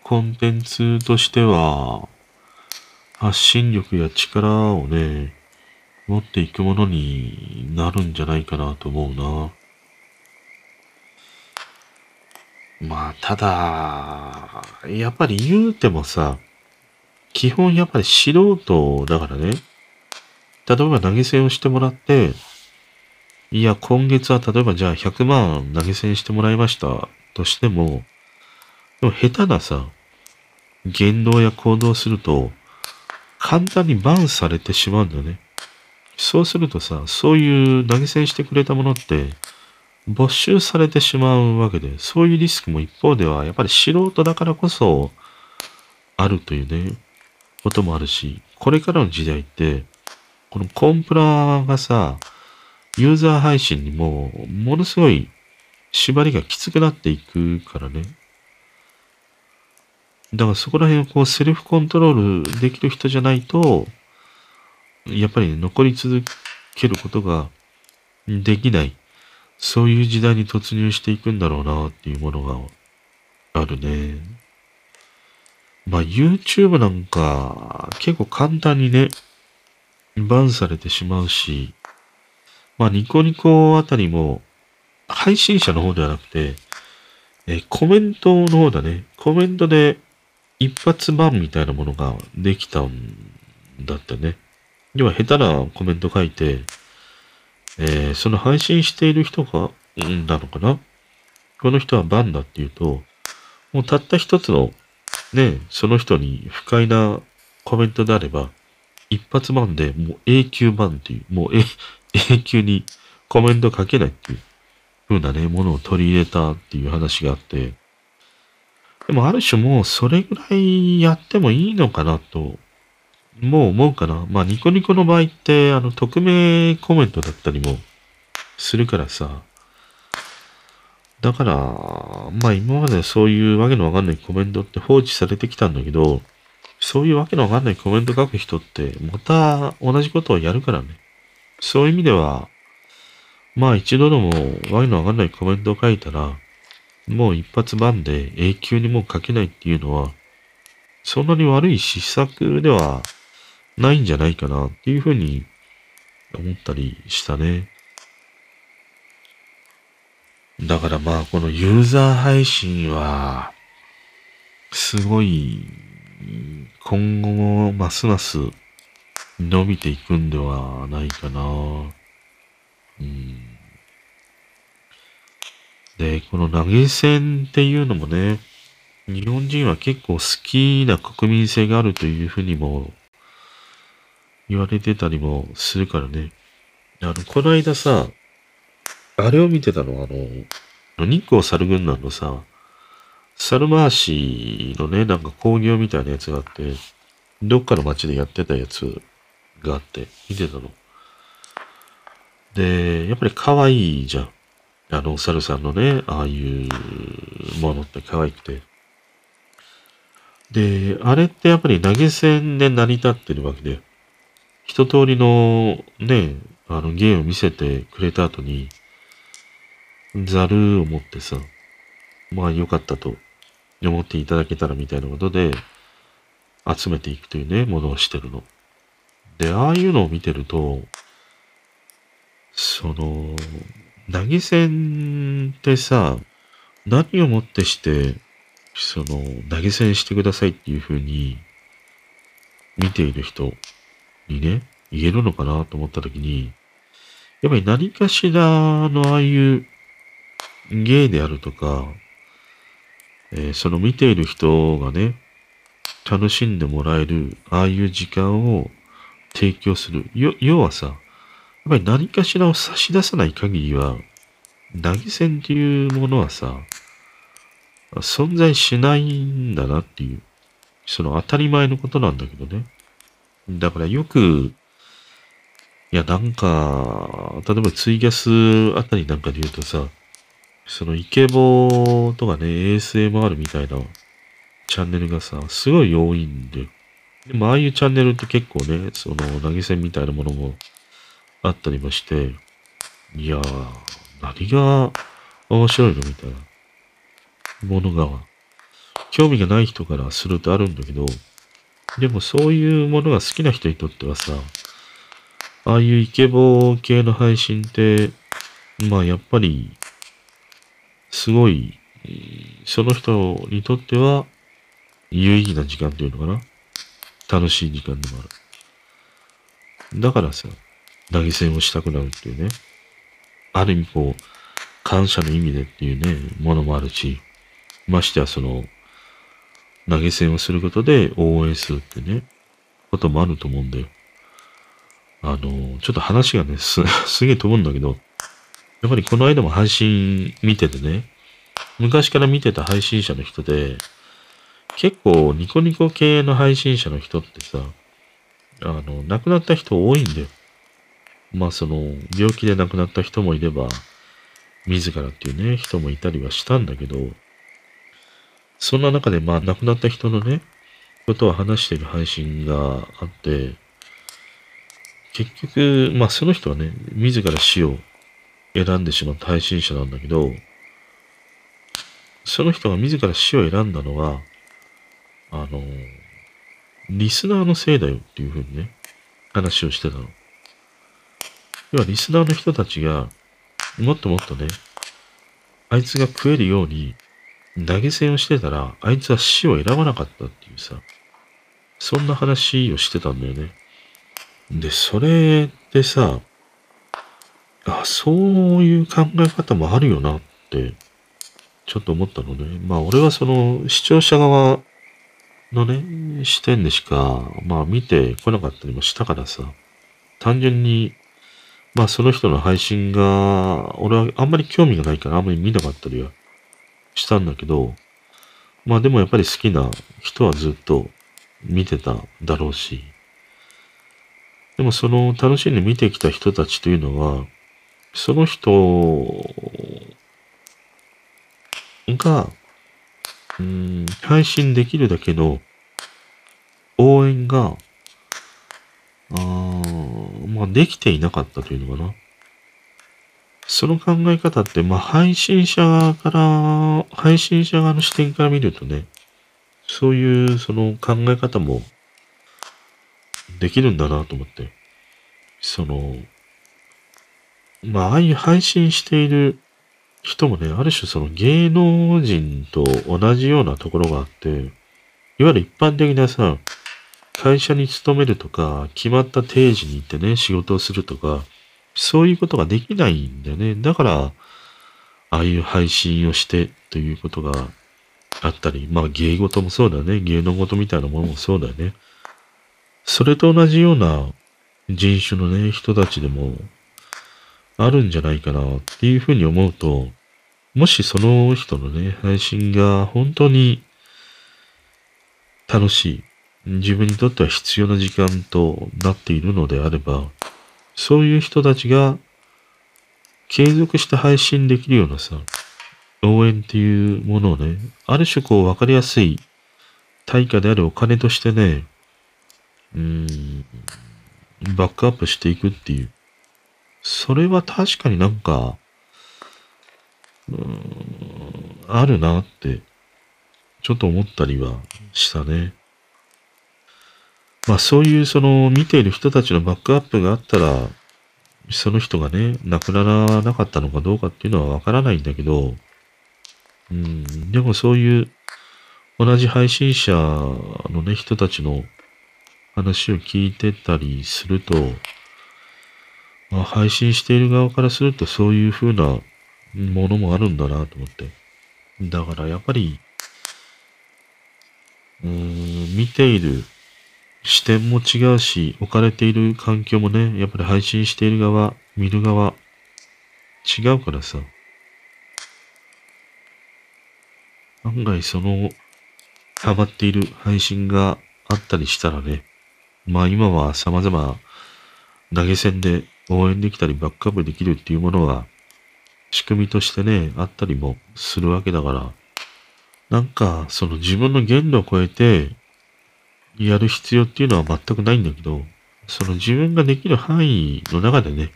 Speaker 1: コンテンツとしては、発信力や力をね、持っていくものになるんじゃないかなと思うな。まあ、ただ、やっぱり言うてもさ、基本やっぱり素人だからね。例えば投げ銭をしてもらって、いや、今月は例えばじゃあ100万投げ銭してもらいましたとしても、でも下手なさ、言動や行動すると、簡単にバンされてしまうんだよね。そうするとさ、そういう投げ銭してくれたものって、没収されてしまうわけで、そういうリスクも一方では、やっぱり素人だからこそ、あるというね、こともあるし、これからの時代って、このコンプラがさ、ユーザー配信にも、ものすごい縛りがきつくなっていくからね。だからそこら辺をこうセルフコントロールできる人じゃないと、やっぱり残り続けることができない。そういう時代に突入していくんだろうなっていうものがあるね。まあ YouTube なんか結構簡単にね、バンされてしまうし、まあニコニコあたりも配信者の方ではなくて、えコメントの方だね。コメントで一発版みたいなものができたんだってね。要は下手なコメント書いて、えー、その配信している人が、んなのかな？この人はバンだっていうと、もうたった一つの、ね、その人に不快なコメントであれば、一発バンでもう永久バンっていう、もう [laughs] 永久にコメント書けないっていう風なね、ものを取り入れたっていう話があって、でもある種もうそれぐらいやってもいいのかなと、もう思うかな。まあニコニコの場合って、あの、匿名コメントだったりもするからさ。だから、まあ今までそういうわけのわかんないコメントって放置されてきたんだけど、そういうわけのわかんないコメント書く人って、また同じことをやるからね。そういう意味では、まあ一度でもわけのわかんないコメントを書いたら、もう一発番で永久にもう書けないっていうのは、そんなに悪い施策ではないんじゃないかなっていうふうに思ったりしたね。だからまあこのユーザー配信は、すごい、今後もますます伸びていくんではないかな。うん。で、この投げ銭っていうのもね、日本人は結構好きな国民性があるというふうにも言われてたりもするからね。あの、この間さ、あれを見てたの、あの、日光猿軍団のさ、猿回しのね、なんか工業みたいなやつがあって、どっかの街でやってたやつがあって、見てたの。で、やっぱり可愛いじゃん。あの、お猿さんのね、ああいうものって可愛くて。で、あれってやっぱり投げ銭で成り立ってるわけで、一通りのね、あの芸を見せてくれた後に、ざるを持ってさ、まあ良かったと思っていただけたらみたいなことで、集めていくというね、ものをしてるの。で、ああいうのを見てると、その、投げ銭ってさ、何をもってして、その、投げ銭してくださいっていう風に、見ている人にね、言えるのかなと思った時に、やっぱり何かしらのああいう芸であるとか、えー、その見ている人がね、楽しんでもらえる、ああいう時間を提供する。要はさ、やっぱり何かしらを差し出さない限りは、投げ銭っていうものはさ、存在しないんだなっていう、その当たり前のことなんだけどね。だからよく、いや、なんか、例えばツイキャスあたりなんかで言うとさ、そのイケボとかね、ASMR みたいなチャンネルがさ、すごい多いんで。でもああいうチャンネルって結構ね、その投げ銭みたいなものもあったりもして、いやー、何が面白いのみたいなものが、興味がない人からするとあるんだけど、でもそういうものが好きな人にとってはさ、ああいうイケボ系の配信って、まあやっぱり、すごい、その人にとっては、有意義な時間っていうのかな楽しい時間でもある。だからさ、投げ銭をしたくなるっていうね。ある意味こう、感謝の意味でっていうね、ものもあるし、ましてやその、投げ銭をすることで応援するってね、こともあると思うんだよ。あの、ちょっと話がね、す、[laughs] すげえ飛ぶんだけど、やっぱりこの間も配信見ててね、昔から見てた配信者の人で、結構ニコニコ系の配信者の人ってさ、あの、亡くなった人多いんだよ。まあその、病気で亡くなった人もいれば、自らっていうね、人もいたりはしたんだけど、そんな中でまあ亡くなった人のね、ことを話している配信があって、結局、まあその人はね、自ら死を選んでしまった配信者なんだけど、その人が自ら死を選んだのは、あの、リスナーのせいだよっていうふうにね、話をしてたの。要はリスナーの人たちが、もっともっとね、あいつが食えるように投げ銭をしてたら、あいつは死を選ばなかったっていうさ、そんな話をしてたんだよね。で、それでさ、あ、そういう考え方もあるよなって、ちょっと思ったのね。まあ俺はその視聴者側のね、視点でしか、まあ見てこなかったりもしたからさ、単純に、まあその人の配信が、俺はあんまり興味がないからあんまり見なかったりはしたんだけど、まあでもやっぱり好きな人はずっと見てただろうし、でもその楽しんで見てきた人たちというのは、その人が、うん、配信できるだけの応援が、あまあ、できていなかったというのかな。その考え方って、まあ、配信者側から、配信者側の視点から見るとね、そういうその考え方もできるんだなと思って。その、まあ、ああいう配信している人もね、ある種その芸能人と同じようなところがあって、いわゆる一般的なさ、会社に勤めるとか、決まった定時に行ってね、仕事をするとか、そういうことができないんだよね。だから、ああいう配信をしてということがあったり、まあ芸事もそうだよね。芸能事みたいなものもそうだよね。それと同じような人種のね、人たちでもあるんじゃないかなっていうふうに思うと、もしその人のね、配信が本当に楽しい、自分にとっては必要な時間となっているのであれば、そういう人たちが継続して配信できるようなさ、応援っていうものをね、ある種こう分かりやすい対価であるお金としてね、うーん、バックアップしていくっていう。それは確かになんか、うーん、あるなって、ちょっと思ったりはしたね。まあそういうその見ている人たちのバックアップがあったら、その人がね、亡くならなかったのかどうかっていうのはわからないんだけど、うん、でもそういう同じ配信者のね、人たちの話を聞いてたりすると、まあ、配信している側からするとそういう風なものもあるんだなと思って。だからやっぱり、うん、見ている視点も違うし、置かれている環境もね、やっぱり配信している側、見る側、違うからさ。案外その、ハマっている配信があったりしたらね、まあ今は様々投げ銭で応援できたりバックアップできるっていうものは仕組みとしてね、あったりもするわけだから、なんかその自分の限度を超えてやる必要っていうのは全くないんだけど、その自分ができる範囲の中でね、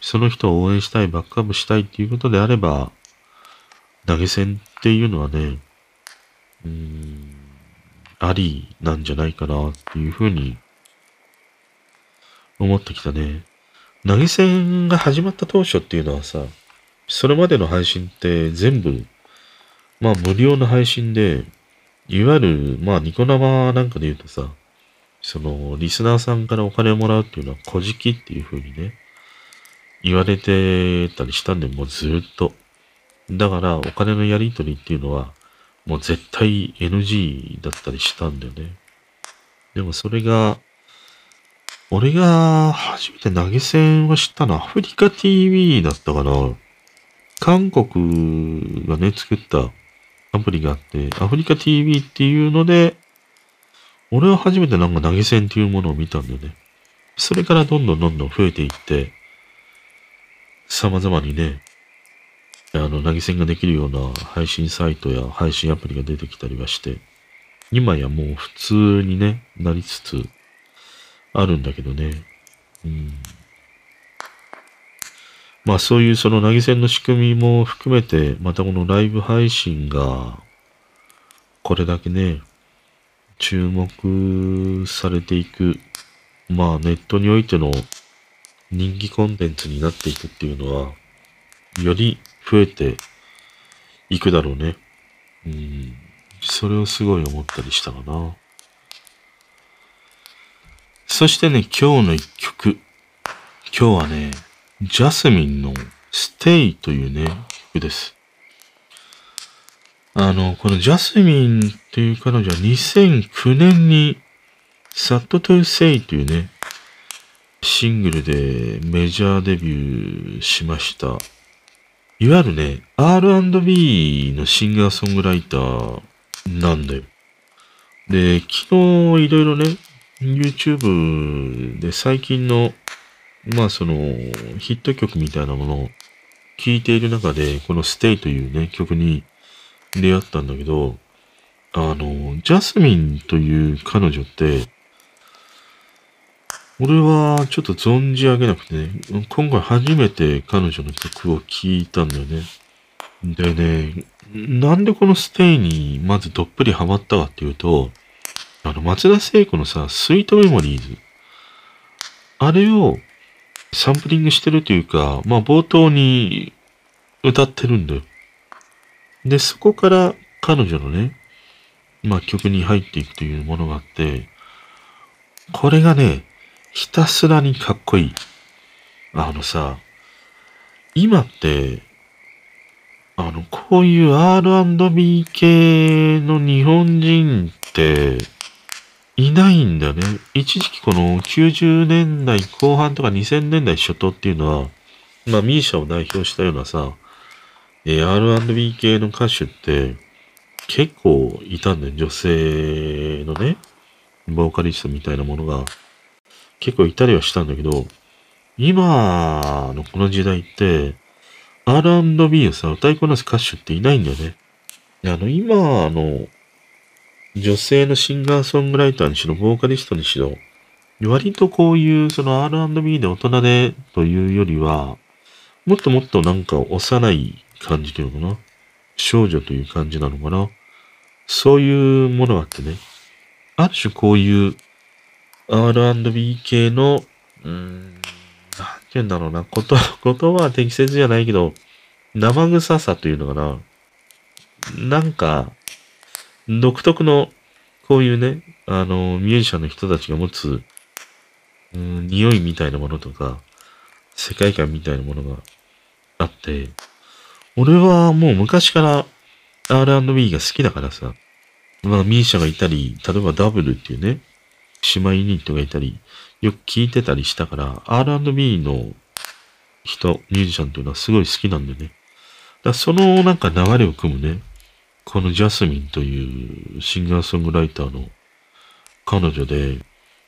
Speaker 1: その人を応援したい、バックアップしたいっていうことであれば、投げ銭っていうのはね、うーん、ありなんじゃないかなっていうふうに思ってきたね。投げ銭が始まった当初っていうのはさ、それまでの配信って全部、まあ無料の配信で、いわゆる、まあニコ生なんかで言うとさ、その、リスナーさんからお金をもらうっていうのは、小じきっていう風にね、言われてたりしたんで、もうずっと。だから、お金のやり取りっていうのは、もう絶対 NG だったりしたんだよね。でもそれが、俺が初めて投げ銭を知ったのはアフリカ TV だったかな。韓国がね、作ったアプリがあって、アフリカ TV っていうので、俺は初めてなんか投げ銭っていうものを見たんだよね。それからどんどんどんどん増えていって、様々にね、あの、投げ銭ができるような配信サイトや配信アプリが出てきたりはして、今やもう普通にね、なりつつあるんだけどね。うん。まあそういうその投げ銭の仕組みも含めて、またこのライブ配信が、これだけね、注目されていく、まあネットにおいての人気コンテンツになっていくっていうのは、より増えていくだろうね。うん。それをすごい思ったりしたかな。そしてね、今日の一曲。今日はね、ジャスミンのステイというね、曲です。あの、このジャスミンっていう彼女は2009年にサットトゥーセイというね、シングルでメジャーデビューしました。いわゆるね、R&B のシンガーソングライターなんだよ。で、昨日いろいろね、YouTube で最近の、まあその、ヒット曲みたいなものを聴いている中で、この Stay というね、曲に出会ったんだけど、あの、ジャスミンという彼女って、俺はちょっと存じ上げなくてね、今回初めて彼女の曲を聴いたんだよね。でね、なんでこのステイにまずどっぷりハマったかっていうと、あの、松田聖子のさ、スイートメモリーズ。あれをサンプリングしてるというか、まあ冒頭に歌ってるんだよ。で、そこから彼女のね、まあ曲に入っていくというものがあって、これがね、ひたすらにかっこいい。あのさ、今って、あの、こういう R&B 系の日本人って、いないんだよね。一時期この90年代後半とか2000年代初頭っていうのは、まあミーシャを代表したようなさ、え R&B 系の歌手って結構いたんだよ。女性のね、ボーカリストみたいなものが結構いたりはしたんだけど、今のこの時代って R&B をさ、歌いこなす歌手っていないんだよね。あの、今の女性のシンガーソングライターにしろ、ボーカリストにしろ、割とこういうその R&B で大人でというよりは、もっともっとなんか幼い感じというのかな？少女という感じなのかな？そういうものがあってね。ある種こういう R&B 系の、うーん、なんて言うんだろうな。こと、言葉は適切じゃないけど、生臭さというのかな？なんか、独特の、こういうね、あの、ミュージシャンの人たちが持つ、うん、匂いみたいなものとか、世界観みたいなものがあって、俺はもう昔から R&B が好きだからさ、まあミュージシャンがいたり、例えばダブルっていうね、姉妹ユニットがいたり、よく聞いてたりしたから、R&B の人、ミュージシャンっていうのはすごい好きなんでね。だそのなんか流れを組むね、このジャスミンというシンガーソングライターの彼女で、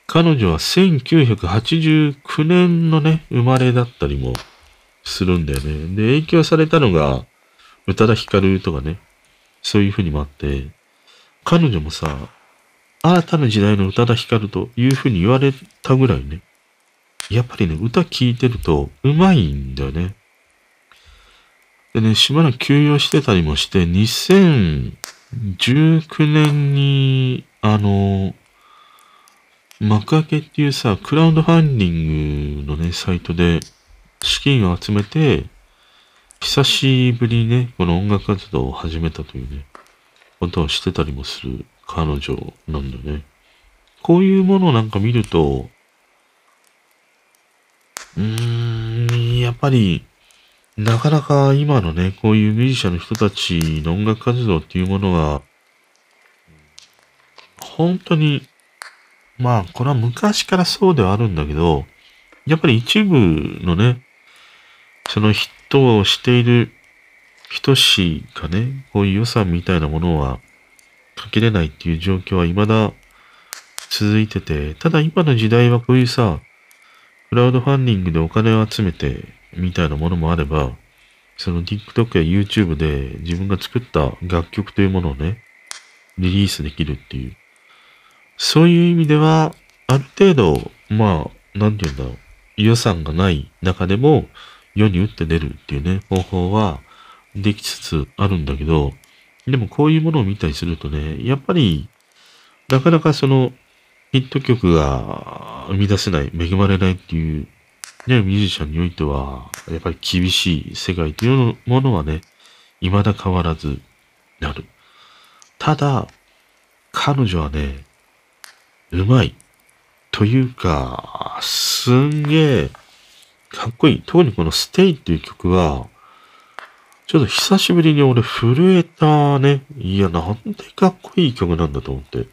Speaker 1: 彼女は1989年のね、生まれだったりもするんだよね。で、影響されたのが、宇多田ヒカルとかね、そういう風にもあって、彼女もさ、新たな時代の宇多田ヒカルという風に言われたぐらいね、やっぱりね、歌聴いてると上手いんだよね。でね、しばらく休養してたりもして、2019年に、あの、幕開けっていうさ、クラウドファンディングのね、サイトで資金を集めて、久しぶりにね、この音楽活動を始めたというね、ことをしてたりもする彼女なんだよね。こういうものなんか見ると、うーん、やっぱり、なかなか今のね、こういうミュージシャンの人たちの音楽活動っていうものが、本当に、まあ、これは昔からそうではあるんだけど、やっぱり一部のね、そのヒットをしている人しかね、こういう予算みたいなものはかけれないっていう状況は未だ続いてて、ただ今の時代はこういうさ、クラウドファンディングでお金を集めて、みたいなものもあれば、その TikTok や YouTube で自分が作った楽曲というものをね、リリースできるっていう。そういう意味では、ある程度、まあ、なんて言うんだろう。予算がない中でも世に打って出るっていうね、方法はできつつあるんだけど、でもこういうものを見たりするとね、やっぱり、なかなかその、ヒット曲が生み出せない、恵まれないっていう、ね、ミュージシャンにおいては、やっぱり厳しい世界というものはね、未だ変わらずなる。ただ、彼女はね、うまい。というか、すんげえ、かっこいい。特にこのステイっていう曲は、ちょっと久しぶりに俺震えたね。いや、なんでかっこいい曲なんだと思って。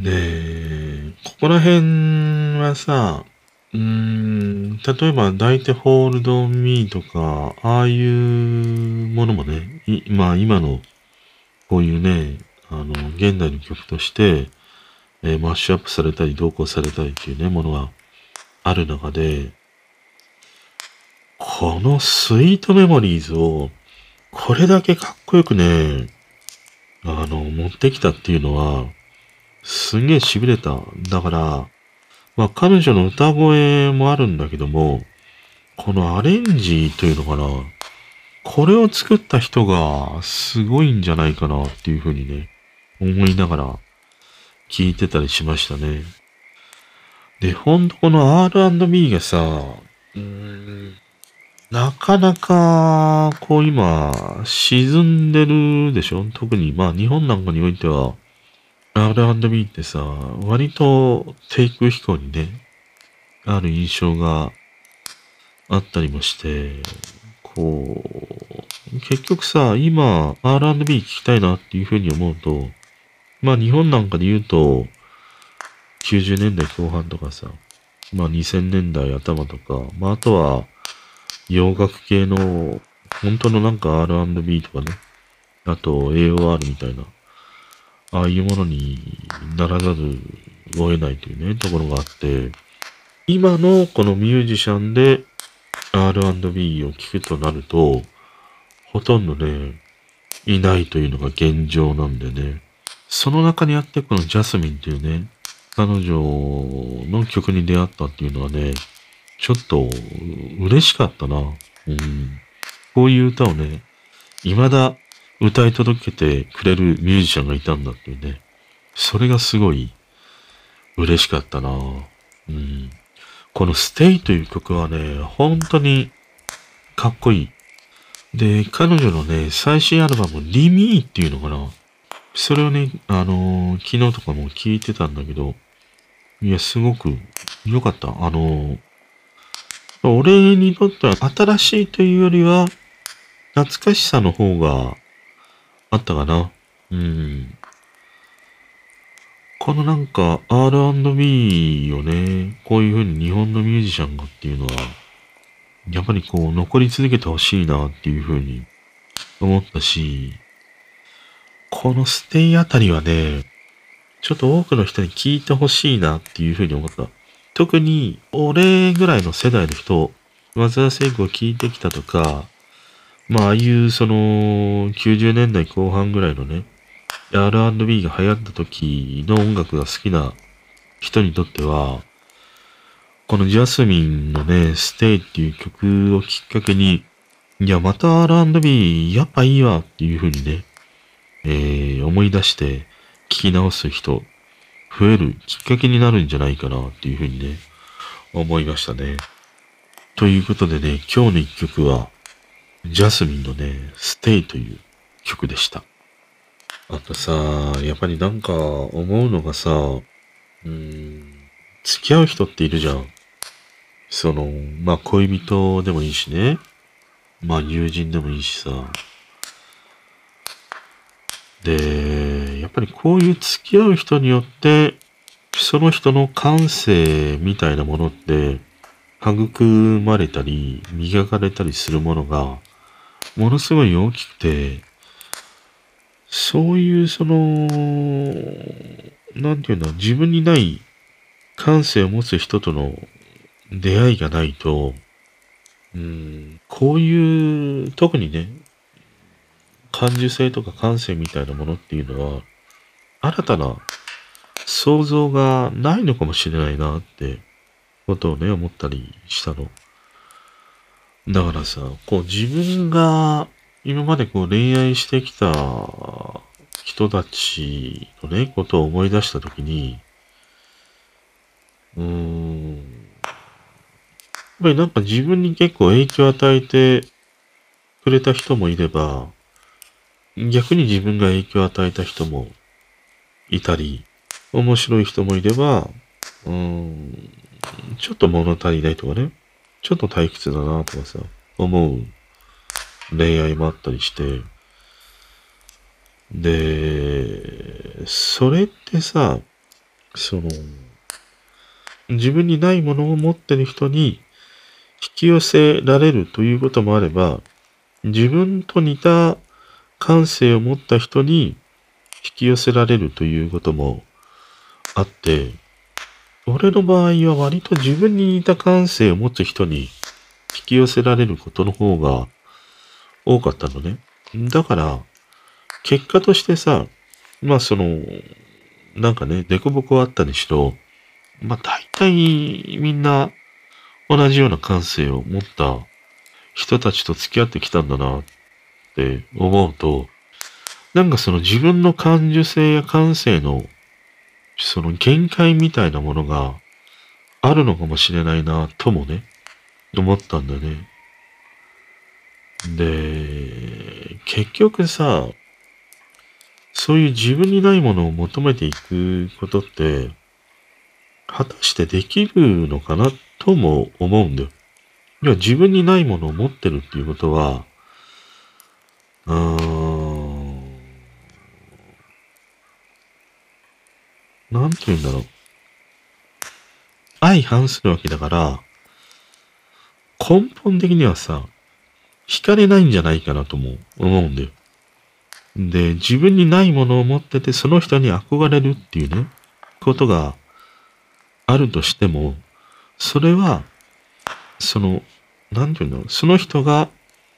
Speaker 1: で、ここら辺はさ、うーん、例えば、抱いてホールドミーとか、ああいうものもね、まあ今の、こういうね、あの、現代の曲として、えー、マッシュアップされたり、同行されたりっていうね、ものがある中で、このスイートメモリーズを、これだけかっこよくね、あの、持ってきたっていうのは、すげえ痺れた。だから、まあ彼女の歌声もあるんだけども、このアレンジというのかな。これを作った人がすごいんじゃないかなっていうふうにね、思いながら聞いてたりしましたね。で、ほんとこの R&B がさ、うーん、なかなか、こう今、沈んでるでしょ？特に、まあ日本なんかにおいては、R&B ってさ、割とテイク飛行にね、ある印象があったりもして、こう、結局さ、今 R&B 聞きたいなっていうふうに思うと、まあ日本なんかで言うと、90年代後半とかさ、まあ2000年代頭とか、まああとは洋楽系の、本当のなんか R&B とかね、あと AOR みたいな、ああいうものにならざるを得ないというね、ところがあって、今のこのミュージシャンで R&B を聴くとなると、ほとんどね、いないというのが現状なんでね。その中にあってこのジャスミンっていうね、彼女の曲に出会ったっていうのはね、ちょっと嬉しかったな。うん。こういう歌をね、未だ歌い届けてくれるミュージシャンがいたんだっていうね。それがすごい嬉しかったな。うん。このステイという曲はね、本当にかっこいい。で、彼女のね、最新アルバム、リミーっていうのかな。それをね、あのー、昨日とかも聞いてたんだけど、いや、すごく良かった。あのー、俺にとっては新しいというよりは、懐かしさの方があったかな？うん。このなんか R&B をね、こういう風に日本のミュージシャンがっていうのは、やっぱりこう残り続けてほしいなっていう風に思ったし、このステイあたりはね、ちょっと多くの人に聞いてほしいなっていう風に思った。特に、俺ぐらいの世代の人、松田聖子を聞いてきたとか、まあ、ああいうその、90年代後半ぐらいのね、R&B が流行った時の音楽が好きな人にとっては、このジャスミンのね、ステイっていう曲をきっかけに、いや、また R&B やっぱいいわっていう風にね、えー、思い出して聞き直す人、増えるきっかけになるんじゃないかなっていう風にね、思いましたね。ということでね、今日の一曲は、ジャスミンのね、ステイという曲でした。あとさ、やっぱりなんか思うのがさ、うん、付き合う人っているじゃん。その、まあ恋人でもいいしね。まあ友人でもいいしさ。で、やっぱりこういう付き合う人によって、その人の感性みたいなものって、育まれたり、磨かれたりするものが、ものすごい大きくて、そういうその、なんていうんだ、自分にない感性を持つ人との出会いがないと、うん、こういう、特にね、感受性とか感性みたいなものっていうのは、新たな想像がないのかもしれないなってことをね、思ったりしたの。だからさ、こう自分が今までこう恋愛してきた人たちのね、ことを思い出したときに、うーん、やっぱりなんか自分に結構影響を与えてくれた人もいれば、逆に自分が影響を与えた人もいたり、面白い人もいれば、うーん、ちょっと物足りないとかね、ちょっと退屈だなとかさ、思う恋愛もあったりして、で、それってさ、その、自分にないものを持ってる人に引き寄せられるということもあれば、自分と似た感性を持った人に引き寄せられるということもあって、俺の場合は割と自分に似た感性を持つ人に引き寄せられることの方が多かったのね。だから、結果としてさ、まあその、なんかね、凸凹あったにしろ、まあ大体みんな同じような感性を持った人たちと付き合ってきたんだなって思うと、なんかその自分の感受性や感性のその限界みたいなものがあるのかもしれないなともね、思ったんだよね。で、結局さ、そういう自分にないものを求めていくことって、果たしてできるのかなとも思うんだよ。いや、自分にないものを持ってるっていうことは、うーん、なんて言うんだろう。相反するわけだから、根本的にはさ、惹かれないんじゃないかなとも思うんだよ。で、自分にないものを持ってて、その人に憧れるっていうね、ことがあるとしても、それは、その、なんていうの、その人が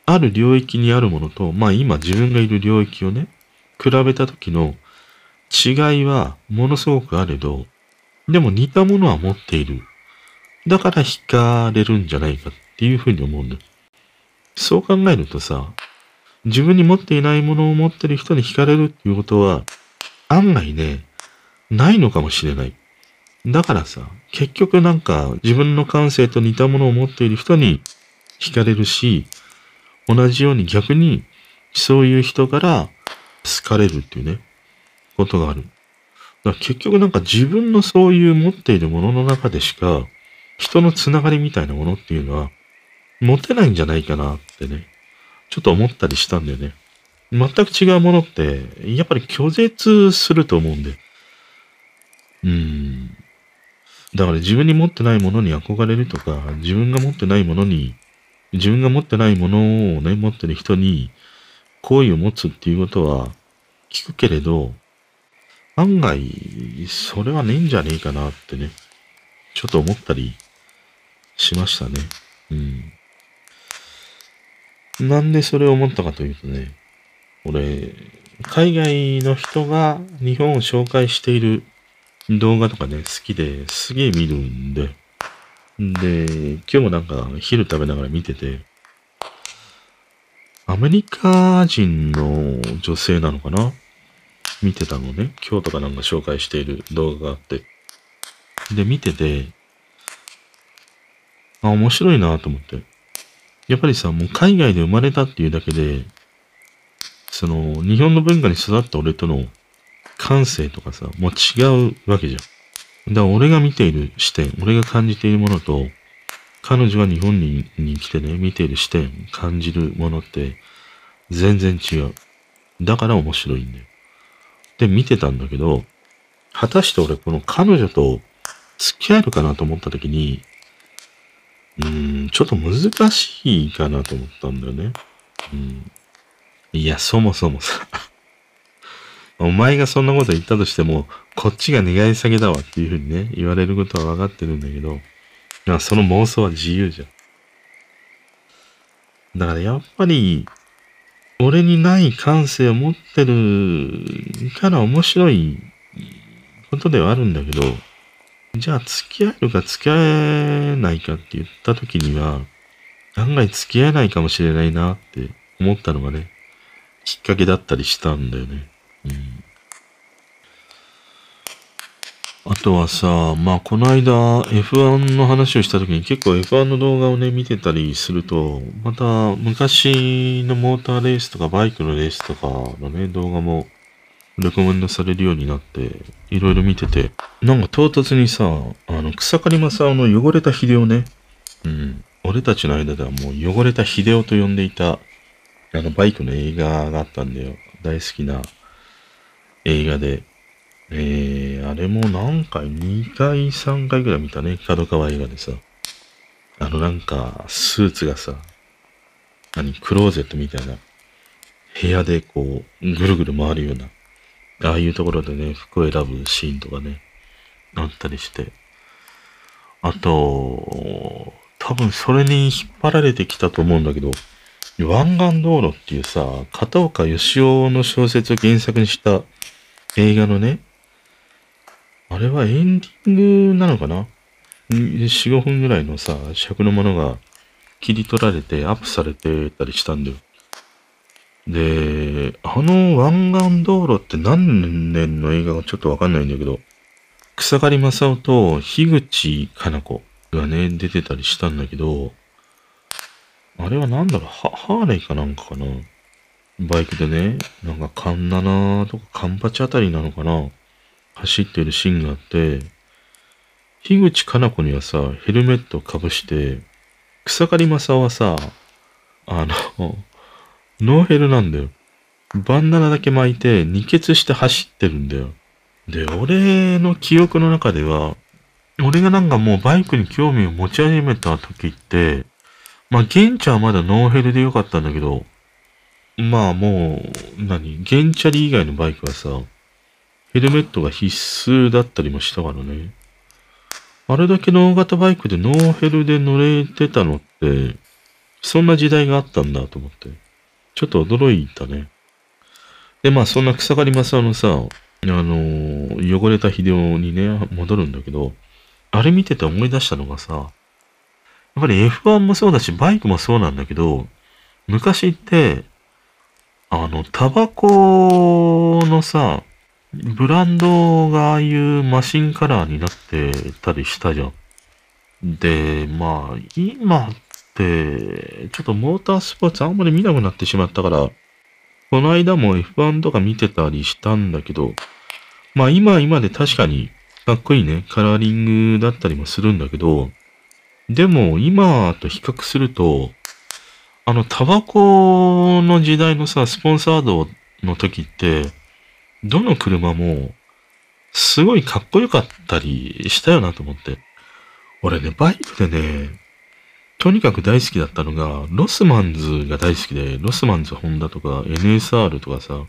Speaker 1: ある領域にあるものと、まあ今自分がいる領域をね、比べた時の違いはものすごくあれど、でも似たものは持っている。だから惹かれるんじゃないかっていうふうに思うんだ。そう考えるとさ、自分に持っていないものを持ってる人に惹かれるっていうことは、案外ね、ないのかもしれない。だからさ、結局なんか自分の感性と似たものを持っている人に惹かれるし、同じように逆にそういう人から好かれるっていうね、ことがある。だから結局なんか自分のそういう持っているものの中でしか、人のつながりみたいなものっていうのは持てないんじゃないかなってね、ちょっと思ったりしたんだよね。全く違うものって、やっぱり拒絶すると思うんで。うん。だから自分に持ってないものに憧れるとか、自分が持ってないものに、自分が持ってないものをね、持ってる人に好意を持つっていうことは聞くけれど、案外、それはねえんじゃねえかなってね、ちょっと思ったりしましたね。うん。なんでそれを思ったかというとね、俺、海外の人が日本を紹介している動画とかね、好きですげえ見るんで、で、今日もなんか昼食べながら見てて、アメリカ人の女性なのかな見てたのね。今日とかなんか紹介している動画があって。で、見てて、あ、面白いなと思って。やっぱりさ、もう海外で生まれたっていうだけで、その、日本の文化に育った俺との感性とかさ、もう違うわけじゃん。だから俺が見ている視点、俺が感じているものと、彼女が日本にに来てね、見ている視点、感じるものって、全然違う。だから面白いんだよ。で、見てたんだけど、果たして俺この彼女と付き合えるかなと思った時に、うん、ちょっと難しいかなと思ったんだよね。うん。いや、そもそもさ [laughs] お前がそんなこと言ったとしても、こっちが願い下げだわっていうふうにね、言われることは分かってるんだけど、まあその妄想は自由じゃん。だからやっぱり、俺にない感性を持ってるから面白いことではあるんだけど、じゃあ付き合えるか付き合えないかって言った時には、案外付き合えないかもしれないなって思ったのがね、きっかけだったりしたんだよね。うん。あとはさ、まあこの間 F1 の話をした時に結構 F1 の動画をね見てたりすると、また昔のモーターレースとかバイクのレースとかのね動画もレコメンドされるようになって、いろいろ見てて、なんか唐突にさ、あの草刈正雄の汚れた秀夫ね、うん、俺たちの間ではもう汚れた秀夫と呼んでいた、あのバイクの映画があったんだよ。大好きな映画で。えー、あれも何回 ?2 回、3回ぐらい見たね。角川映画でさ。あのなんか、スーツがさ、何、クローゼットみたいな、部屋でこう、ぐるぐる回るような、ああいうところでね、服を選ぶシーンとかね、あったりして。あと、多分それに引っ張られてきたと思うんだけど、湾岸道路っていうさ、片岡義雄の小説を原作にした映画のね、あれはエンディングなのかな ?4、5分ぐらいのさ、尺のものが切り取られてアップされてたりしたんだよ。で、あの湾岸道路って何年の映画かちょっとわかんないんだけど、草刈正雄と樋口かな子がね、出てたりしたんだけど、あれはなんだろう、ハーレイかなんかかな？バイクでね、なんかカンナナとかカンパチあたりなのかな？走ってるシーンがあって、樋口可南子にはさ、ヘルメットをかぶして、草刈正雄はさ、あの、ノーヘルなんだよ。バンダナだけ巻いて、二ケツして走ってるんだよ。で、俺の記憶の中では、俺がなんかもうバイクに興味を持ち始めた時って、まあ、原チはまだノーヘルでよかったんだけど、まあもう、何ゲンチャリ以外のバイクはさ、ヘルメットが必須だったりもしたからね。あれだけの大型バイクでノーヘルで乗れてたのって、そんな時代があったんだと思って。ちょっと驚いたね。で、まあそんな草刈正雄のさ、あの、汚れた秀夫にね、戻るんだけど、あれ見てて思い出したのがさ、やっぱり F1 もそうだし、バイクもそうなんだけど、昔って、あの、タバコのさ、ブランドがああいうマシンカラーになってたりしたじゃん。で、まあ、今って、ちょっとモータースポーツあんまり見なくなってしまったから、この間も F1 とか見てたりしたんだけど、まあ今今で確かにかっこいいね、カラーリングだったりもするんだけど、でも今と比較すると、あの、タバコの時代のさ、スポンサードの時って、どの車も、すごいかっこよかったりしたよなと思って。俺ね、バイクでね、とにかく大好きだったのが、ロスマンズが大好きで、ロスマンズホンダとか NSR とかさ、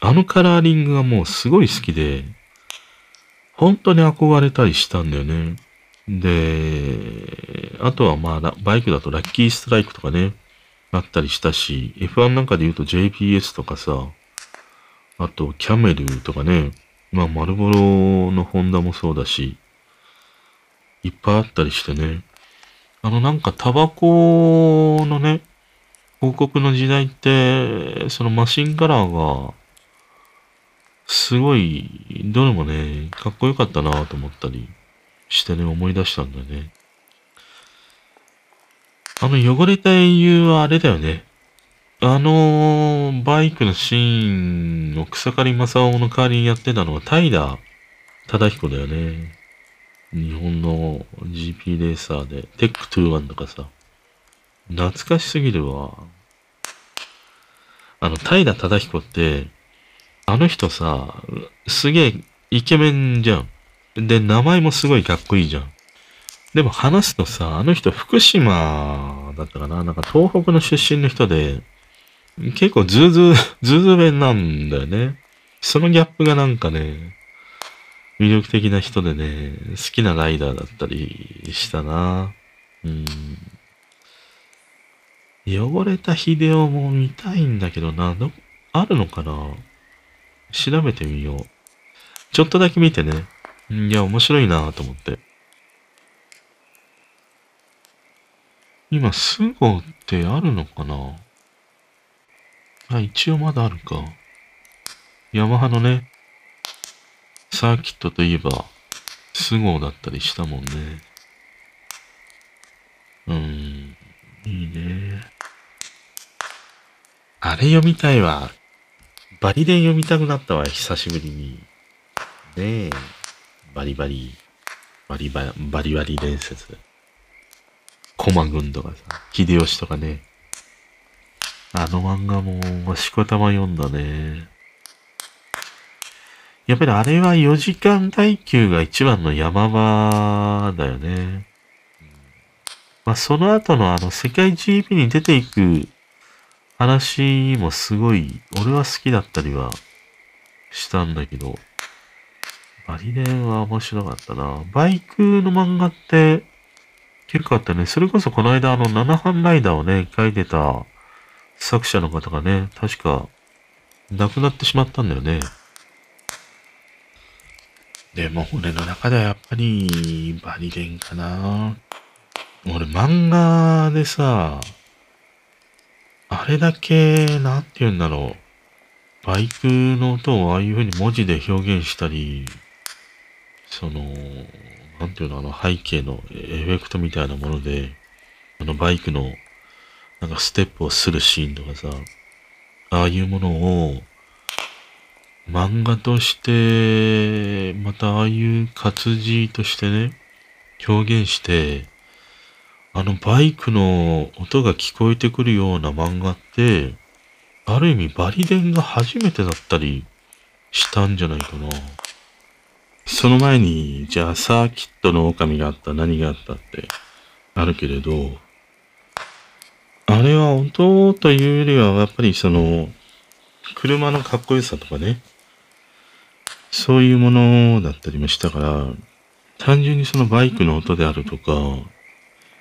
Speaker 1: あのカラーリングがもうすごい好きで、本当に憧れたりしたんだよね。で、あとはまあ、バイクだとラッキーストライクとかね、あったりしたし、F1 なんかで言うと JPS とかさ、あとキャメルとかね、まあ、マルボロのホンダもそうだし、いっぱいあったりしてね。あのなんかタバコのね、広告の時代って、そのマシンカラーが、すごい、どれもね、かっこよかったなと思ったりしてね、思い出したんだよね。あの汚れた英雄はあれだよね。あのーバイクのシーンを草刈正雄の代わりにやってたのは平忠彦だよね。日本の GP レーサーで、テック21とかさ、懐かしすぎるわ。あの、平忠彦って、あの人さ、すげえイケメンじゃん。で、名前もすごいかっこいいじゃん。でも話すとさ、あの人福島だったかななんか東北の出身の人で、結構ズーズー、[laughs] ズーズー弁なんだよね。そのギャップがなんかね、魅力的な人でね、好きなライダーだったりしたな。うん。汚れた秀夫も見たいんだけどな、ど、あるのかな？調べてみよう。ちょっとだけ見てね。いや、面白いなと思って。今、スゴってあるのかな？あ、一応まだあるか。ヤマハのね、サーキットといえば、都合だったりしたもんね。うん、いいね。あれ読みたいわ。バリデン読みたくなったわ、久しぶりに。ねえ。バリバリ、バリバリ、バリバリ伝説。駒軍とかさ、秀吉とかね。あの漫画も、しこたま読んだね。やっぱりあれは4時間耐久が一番の山場だよね。まあ、その後のあの世界 GP に出ていく話もすごい、俺は好きだったりはしたんだけど、バリレンは面白かったな。バイクの漫画って結構あったね。それこそこの間あの7班ライダーをね、書いてた作者の方がね、確か亡くなってしまったんだよね。でも俺の中ではやっぱりバリレンかな。俺漫画でさ、あれだけ、なんて言うんだろう。バイクの音をああいう風に文字で表現したり、その、なんていうの、あの背景のエフェクトみたいなもので、あのバイクの、なんかステップをするシーンとかさ、ああいうものを、漫画として、またああいう活字としてね、表現して、あのバイクの音が聞こえてくるような漫画って、ある意味バリデンが初めてだったりしたんじゃないかな。その前に、じゃあサーキットの狼があった、何があったってあるけれど、あれは音というよりはやっぱりその、車のかっこよさとかね、そういうものだったりもしたから、単純にそのバイクの音であるとか、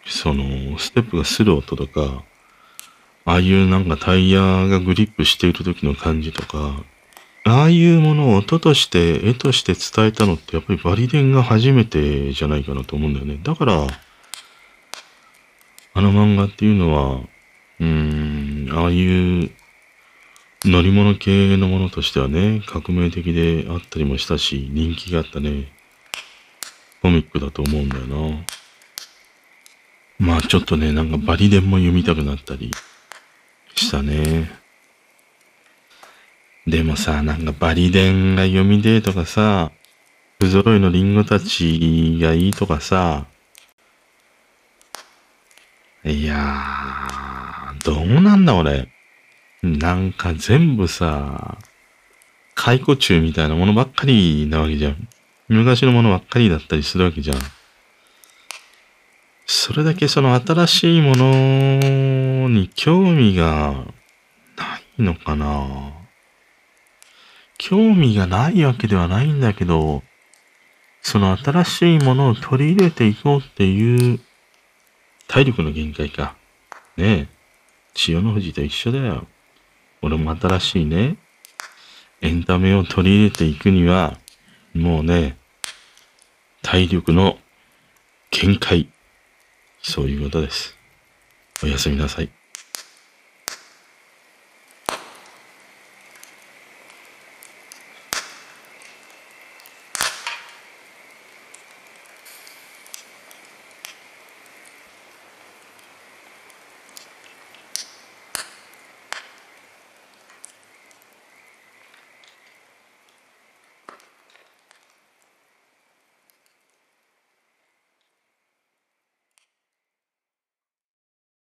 Speaker 1: その、ステップがする音とか、ああいうなんかタイヤがグリップしている時の感じとか、ああいうものを音として、絵として伝えたのってやっぱりバリデンが初めてじゃないかなと思うんだよね。だから、あの漫画っていうのは、うん、ああいう乗り物系のものとしてはね、革命的であったりもしたし、人気があったね、コミックだと思うんだよな。まあちょっとね、なんかバリデンも読みたくなったりしたね。でもさ、なんかバリデンが読みでとかさ、不揃いのリンゴたちがいいとかさ、いやー、どうなんだ俺。なんか全部さ、解雇中みたいなものばっかりなわけじゃん。昔のものばっかりだったりするわけじゃん。それだけその新しいものに興味がないのかな興味がないわけではないんだけど、その新しいものを取り入れていこうっていう体力の限界か。ねえ。千代の富士と一緒だよ。俺も新しいね、エンタメを取り入れていくには、もうね、体力の限界。そういうことです。おやすみなさい。